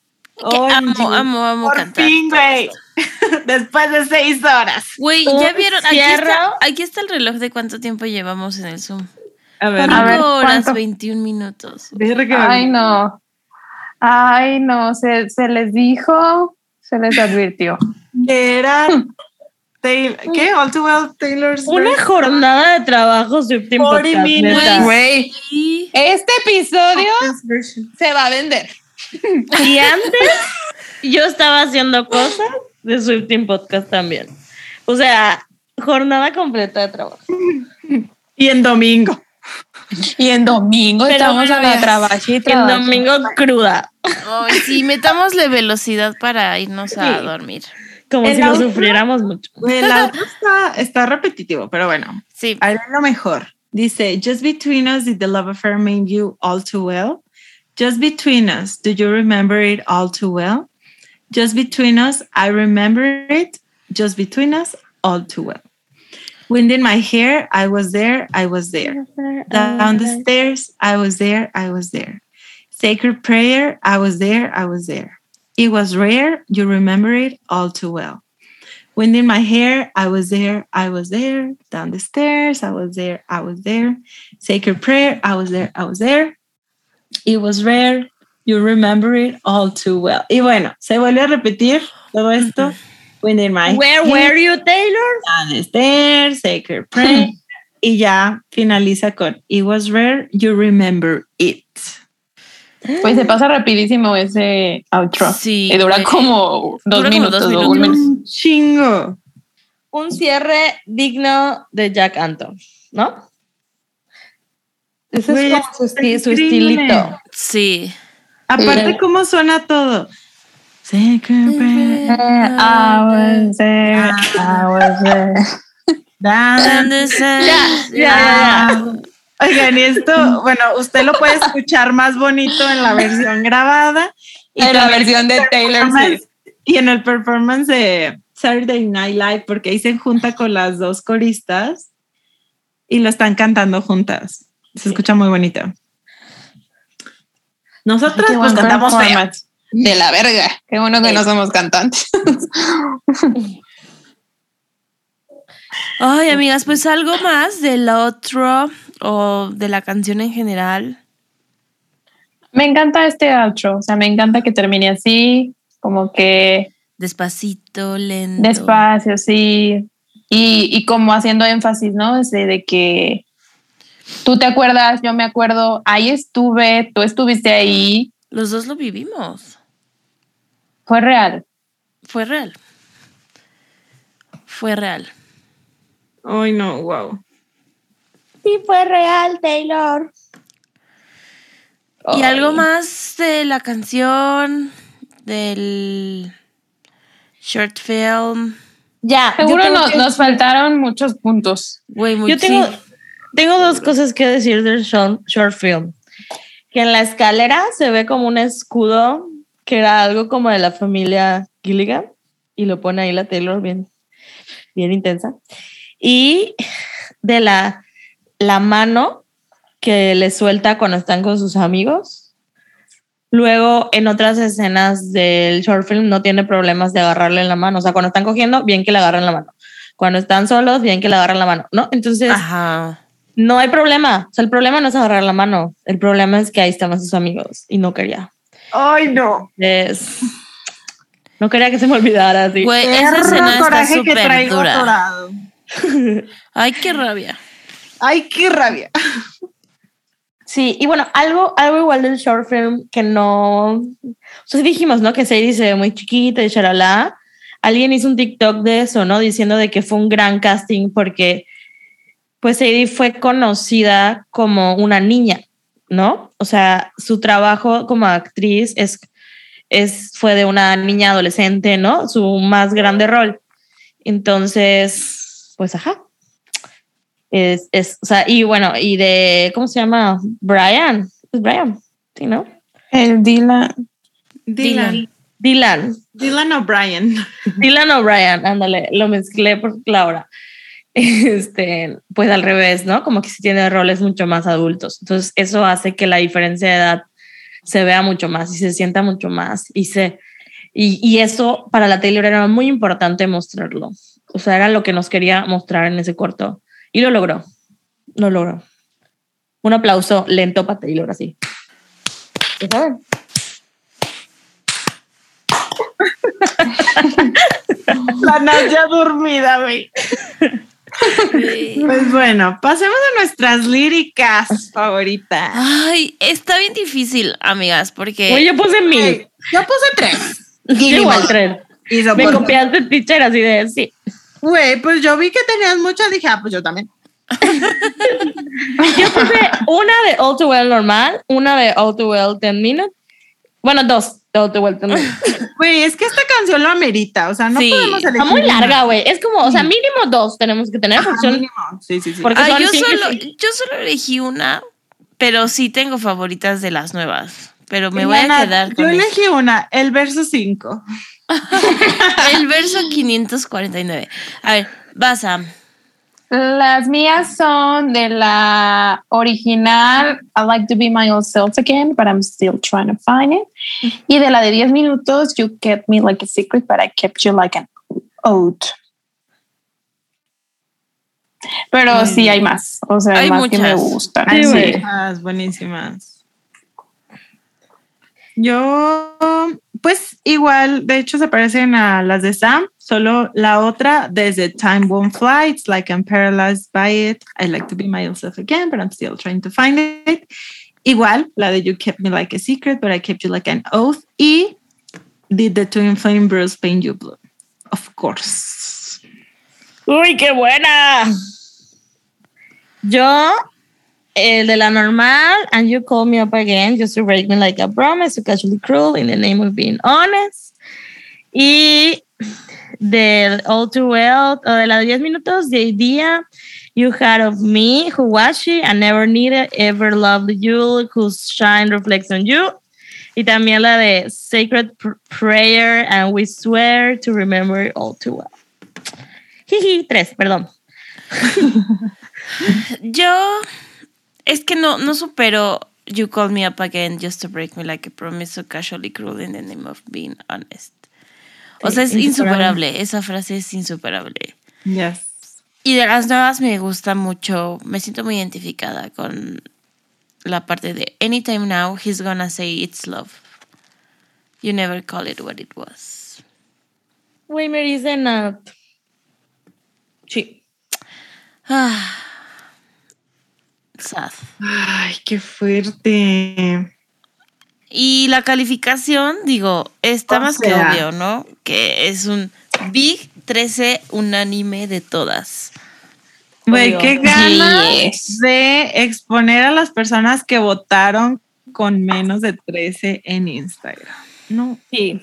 Que amo, amo, amo Por cantar. fin, güey. Después de seis horas. Güey, ya vieron. Aquí está, aquí está el reloj de cuánto tiempo llevamos en el Zoom. A ver, A ver, 5 horas, ¿cuánto? 21 minutos. Ay, no. Ay, no, se, se les dijo, se les advirtió. que era Taylor, ¿qué? All Too Well Taylor's Una jornada de trabajo Swifting 40 Podcast. minutes. neta. Güey, este episodio se va a vender. Y antes yo estaba haciendo cosas de Swifting Podcast también. O sea, jornada completa de trabajo. Y en domingo. Y en domingo Pero estamos a la y En domingo cruda. ay, sí, metámosle velocidad para irnos a dormir. Como El si lo sufriéramos mucho. El otro está, está repetitivo, pero bueno. Sí. Haré lo mejor. Dice, just between us, did the love affair mean you all too well? Just between us, do you remember it all too well? Just between us, I remember it. Just between us, all too well. Wind in my hair, I was there, I was there. Down the stairs, I was there, I was there. Sacred prayer, I was there, I was there. It was rare, you remember it all too well. Wind in my hair, I was there, I was there. Down the stairs, I was there, I was there. Sacred prayer, I was there, I was there. It was rare, you remember it all too well. Y bueno, se vuelve a repetir todo esto. Wind in my Where were you, Taylor? down the stairs, sacred prayer. y ya finaliza con It was rare, you remember it. Pues se pasa rapidísimo ese outro. Sí, Y dura como dos Dura como minutos dos un minutos. minuto. Chingo. Un cierre digno de Jack Anton, ¿no? Ese es como su, su estilito. Sí. Aparte, Sí. ¿cómo suena todo? Sacred prayer. I was there, I was there. down the Ya, ya. Oigan, y esto, bueno, usted lo puede escuchar más bonito en la versión grabada. Y En la versión de Taylor Swift. Y en el performance de Saturday Night Live, porque ahí se junta con las dos coristas y lo están cantando juntas. Se escucha muy bonito. Nosotros Qué pues cantamos feo. De la verga. Qué bueno que no somos cantantes. Ay, amigas, pues algo más del otro o de la canción en general. Me encanta este outro. O sea, me encanta que termine así, como que Despacito, lento. despacio, sí. Y, y como haciendo énfasis, ¿no? Ese de que tú te acuerdas, yo me acuerdo, ahí estuve, tú estuviste ahí, Los dos lo vivimos. Fue real. Fue real. Fue real. Ay, no, wow. Sí, fue real, Taylor. Y Ay. algo más de la canción, del short film. Ya. Seguro nos, que- nos faltaron muchos puntos. Güey, muy Yo tengo, sí. tengo dos cosas que decir del short, short film. Que en la escalera se ve como un escudo que era algo como de la familia Gilligan y lo pone ahí la Taylor bien, bien intensa. Y de la, la mano que le suelta cuando están con sus amigos. Luego, en otras escenas del short film no tiene problemas de agarrarle en la mano. O sea, cuando están cogiendo, bien que le agarran la mano. Cuando están solos, bien que le agarran la mano, ¿no? Entonces, Ajá. no hay problema. O sea, el problema no es agarrar la mano. El problema es que ahí estaban sus amigos y no quería. Ay, no. Es... No quería que se me olvidara así. Güey, esa escena está coraje que súper traigo dura. atorado. Ay, qué rabia. Ay, qué rabia. Sí, y bueno, algo, algo igual del short film que no. O sea, dijimos, ¿no? Que Sadie se ve muy chiquita y charalá. Alguien hizo un TikTok de eso, ¿no? Diciendo de que fue un gran casting porque, pues, Sadie fue conocida como una niña, ¿no? O sea, su trabajo como actriz es, es, fue de una niña adolescente, ¿no? Su más grande rol. Entonces, pues, ajá. Es, es, o sea, y bueno, y de, ¿cómo se llama? Brian. Es Brian, sí, ¿no? El Dylan. Dylan. Dylan. Dylan O'Brien. Dylan O'Brien, ándale, lo mezclé por Laura. Este, pues al revés, ¿no? Como que sí tiene roles mucho más adultos. Entonces, eso hace que la diferencia de edad se vea mucho más y se sienta mucho más. Y, se, y, y eso para la Taylor era muy importante mostrarlo. O sea, era lo que nos quería mostrar en ese corto. Y lo logró. Lo logró. Un aplauso lento para Taylor, así. La Nadia dormida, güey. Pues bueno, pasemos a nuestras líricas favoritas. Ay, está bien difícil, amigas, porque Oye, yo puse mil. Yo puse tres. Igual tres. Y Me copiaste, teacher, así de sí. Güey, pues yo vi que tenías muchas, dije, ah, pues yo también. Yo puse una de All Too Well normal, una de All Too Well 10 Minutes. Bueno, dos Well 10 Minutes. Güey, es que esta canción lo amerita, o sea, no Sí, podemos elegir. Está muy larga, güey. Es como, o sea, mínimo dos tenemos que tener. Ajá, mínimo. Sí, sí, sí. Porque yo, solo, yo solo elegí una, pero sí tengo favoritas de las nuevas. Pero me voy a quedar Yo con elegí una, el verso 5. el verso 549. A ver, vas a. Las mías son de la original I like to be my old self again, but I'm still trying to find it. Y de la de 10 minutos, You kept me like a secret, but I kept you like an oath. Pero Muy sí hay más, o sea, hay Hay más que me muchas. gustan. Sí, Sí. buenísimas. Yo, pues igual, de hecho se parecen a las de Sam, solo la otra, desde Time Won't Fly, it's like I'm paralyzed by it, I like to be myself again, but I'm still trying to find it. Igual, la de You kept me like a secret, but I kept you like an oath. Y Did the Twin Flame Bros Paint You Blue? Of course. Uy, qué buena. Yo, el de la normal, and you call me up again just to break me like a promise, so casually cruel in the name of being honest. Y del All Too Well, o de la de 10 minutos, the idea you had of me, who was she, I never needed, ever loved you, whose shine reflects on you. Y también la de Sacred Pr- Prayer, and we swear to remember all too well. Jiji, tres, perdón. Yo es que no, no supero You call me up again just to break me like a promise so casually cruel in the name of being honest. O sea, es insuperable. insuperable. Esa frase es insuperable. Yes. Y de las nuevas me gusta mucho. Me siento muy identificada con la parte de Anytime now, he's gonna say it's love. You never call it what it was. Güey, me dice Nat. Sí. Ah. Sad. Ay, qué fuerte. Y la calificación, digo, está O más sea. que obvio, ¿no? Que es un Big 13 unánime de todas. Güey, qué ganas Yes. de exponer a las personas que votaron con menos de 13 en Instagram. No. Sí.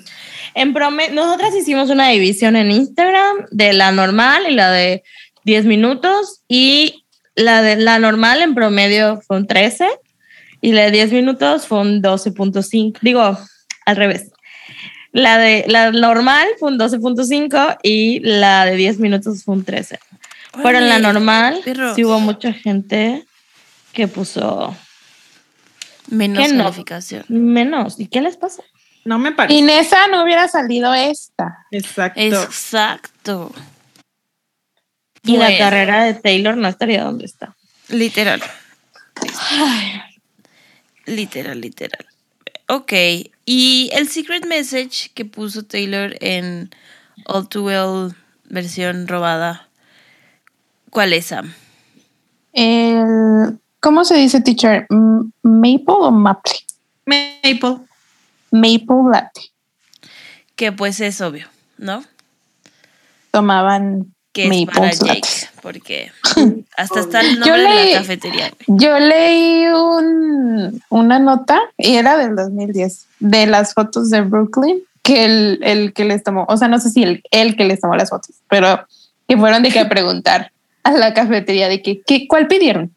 En prome- nosotras hicimos una división en Instagram de la normal y la de 10 minutos y la de la normal en promedio fue un 13 y la de 10 minutos fue un 12.5. Digo, al revés. La de la normal fue un 12.5 y la de 10 minutos fue un 13. Pero en la normal perros. sí hubo mucha gente que puso Menos ¿Qué no? menos. ¿Y qué les pasa? No me parece. Sin esa no hubiera salido esta. Exacto. Exacto. Y la carrera de Taylor no estaría donde está. Literal. Literal, literal. Ok. Y el secret message que puso Taylor en All Too Well versión robada. ¿Cuál es, Sam? El, ¿Cómo se dice, teacher? ¿Maple o maple? Maple. Maple latte. Que pues es obvio, ¿no? Tomaban Que es maple para Jake. Porque hasta está el Yo nombre de leí- la cafetería. güey. Yo leí un, una nota y era del 2010 de las fotos de Brooklyn que el, el que les tomó, o sea, no sé si el, el que les tomó las fotos, pero que fueron de que a preguntar a la cafetería de que, ¿qué, ¿cuál pidieron?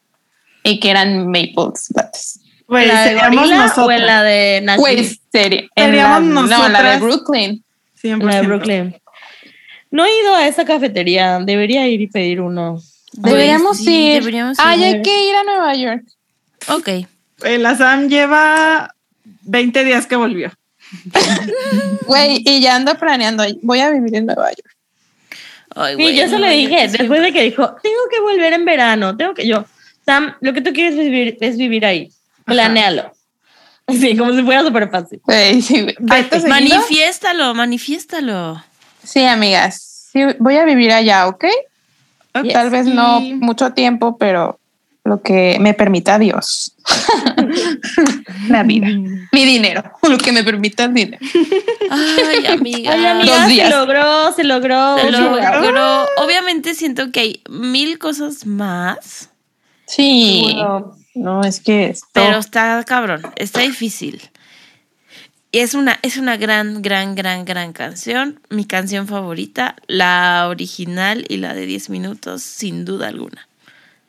Y que eran maple lattes. Güey, ¿La de Gorila nosotros. o en la de Nashville? Pues, Seríamos la, no, la de. Brooklyn. 100%. La de Brooklyn. No he ido a esa cafetería. Debería ir y pedir uno. Deberíamos Güey, sí, ir. deberíamos Ay, ir. hay que ir a Nueva York. Ok. Eh, La Sam lleva 20 días que volvió. Güey, y ya ando planeando. Voy a vivir en Nueva York. Ay, Sí, yo se lo dije después de que dijo, tengo que volver en verano, tengo que yo, Sam, lo que tú quieres es vivir, es vivir ahí, planéalo. Sí, como si fuera súper fácil. Manifiéstalo, manifiéstalo. Sí, amigas. Sí, voy a vivir allá, ¿ok? Tal vez no Y- mucho tiempo, pero lo que me permita Dios. La vida. Mi dinero. Lo que me permita el dinero. Ay, amiga. Oye, amiga, Dos se días. logró, se logró. Se se logró. logró. Obviamente siento que hay mil cosas más, Sí. Bueno, No, es que esto. pero está cabrón, está difícil. Es una, es una gran, gran, gran, gran canción. Mi canción favorita, la original y la de 10 minutos, sin duda alguna.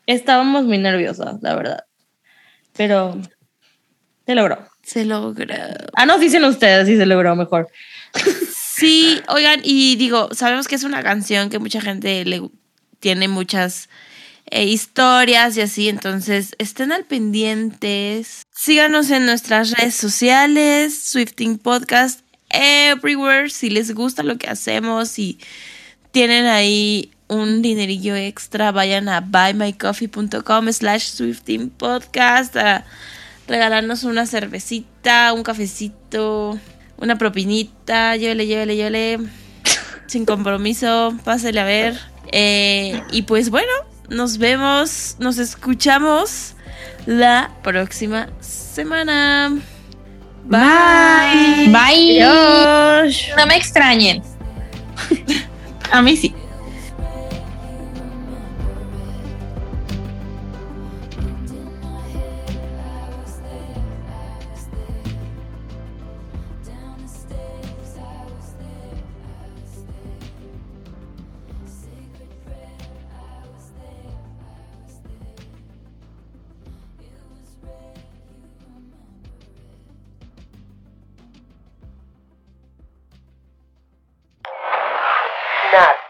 Estábamos muy nerviosas, la verdad. Pero se logró. Se logró. Ah, nos dicen ustedes si se logró mejor. Sí, oigan, y digo, sabemos que es una canción que mucha gente le tiene muchas eh, historias y así, entonces estén al pendientes. Síganos en nuestras redes sociales, Swifting Podcast, everywhere. Si les gusta lo que hacemos y tienen ahí un dinerillo extra, vayan a buymycoffee.com slash Swifting Podcast a regalarnos una cervecita, un cafecito, una propinita, llévele, llévele, llévele, sin compromiso, pásele a ver. Eh, y pues bueno, nos vemos, nos escuchamos la próxima semana. Bye. Bye. Adiós. No me extrañen. A mí sí.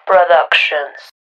Productions.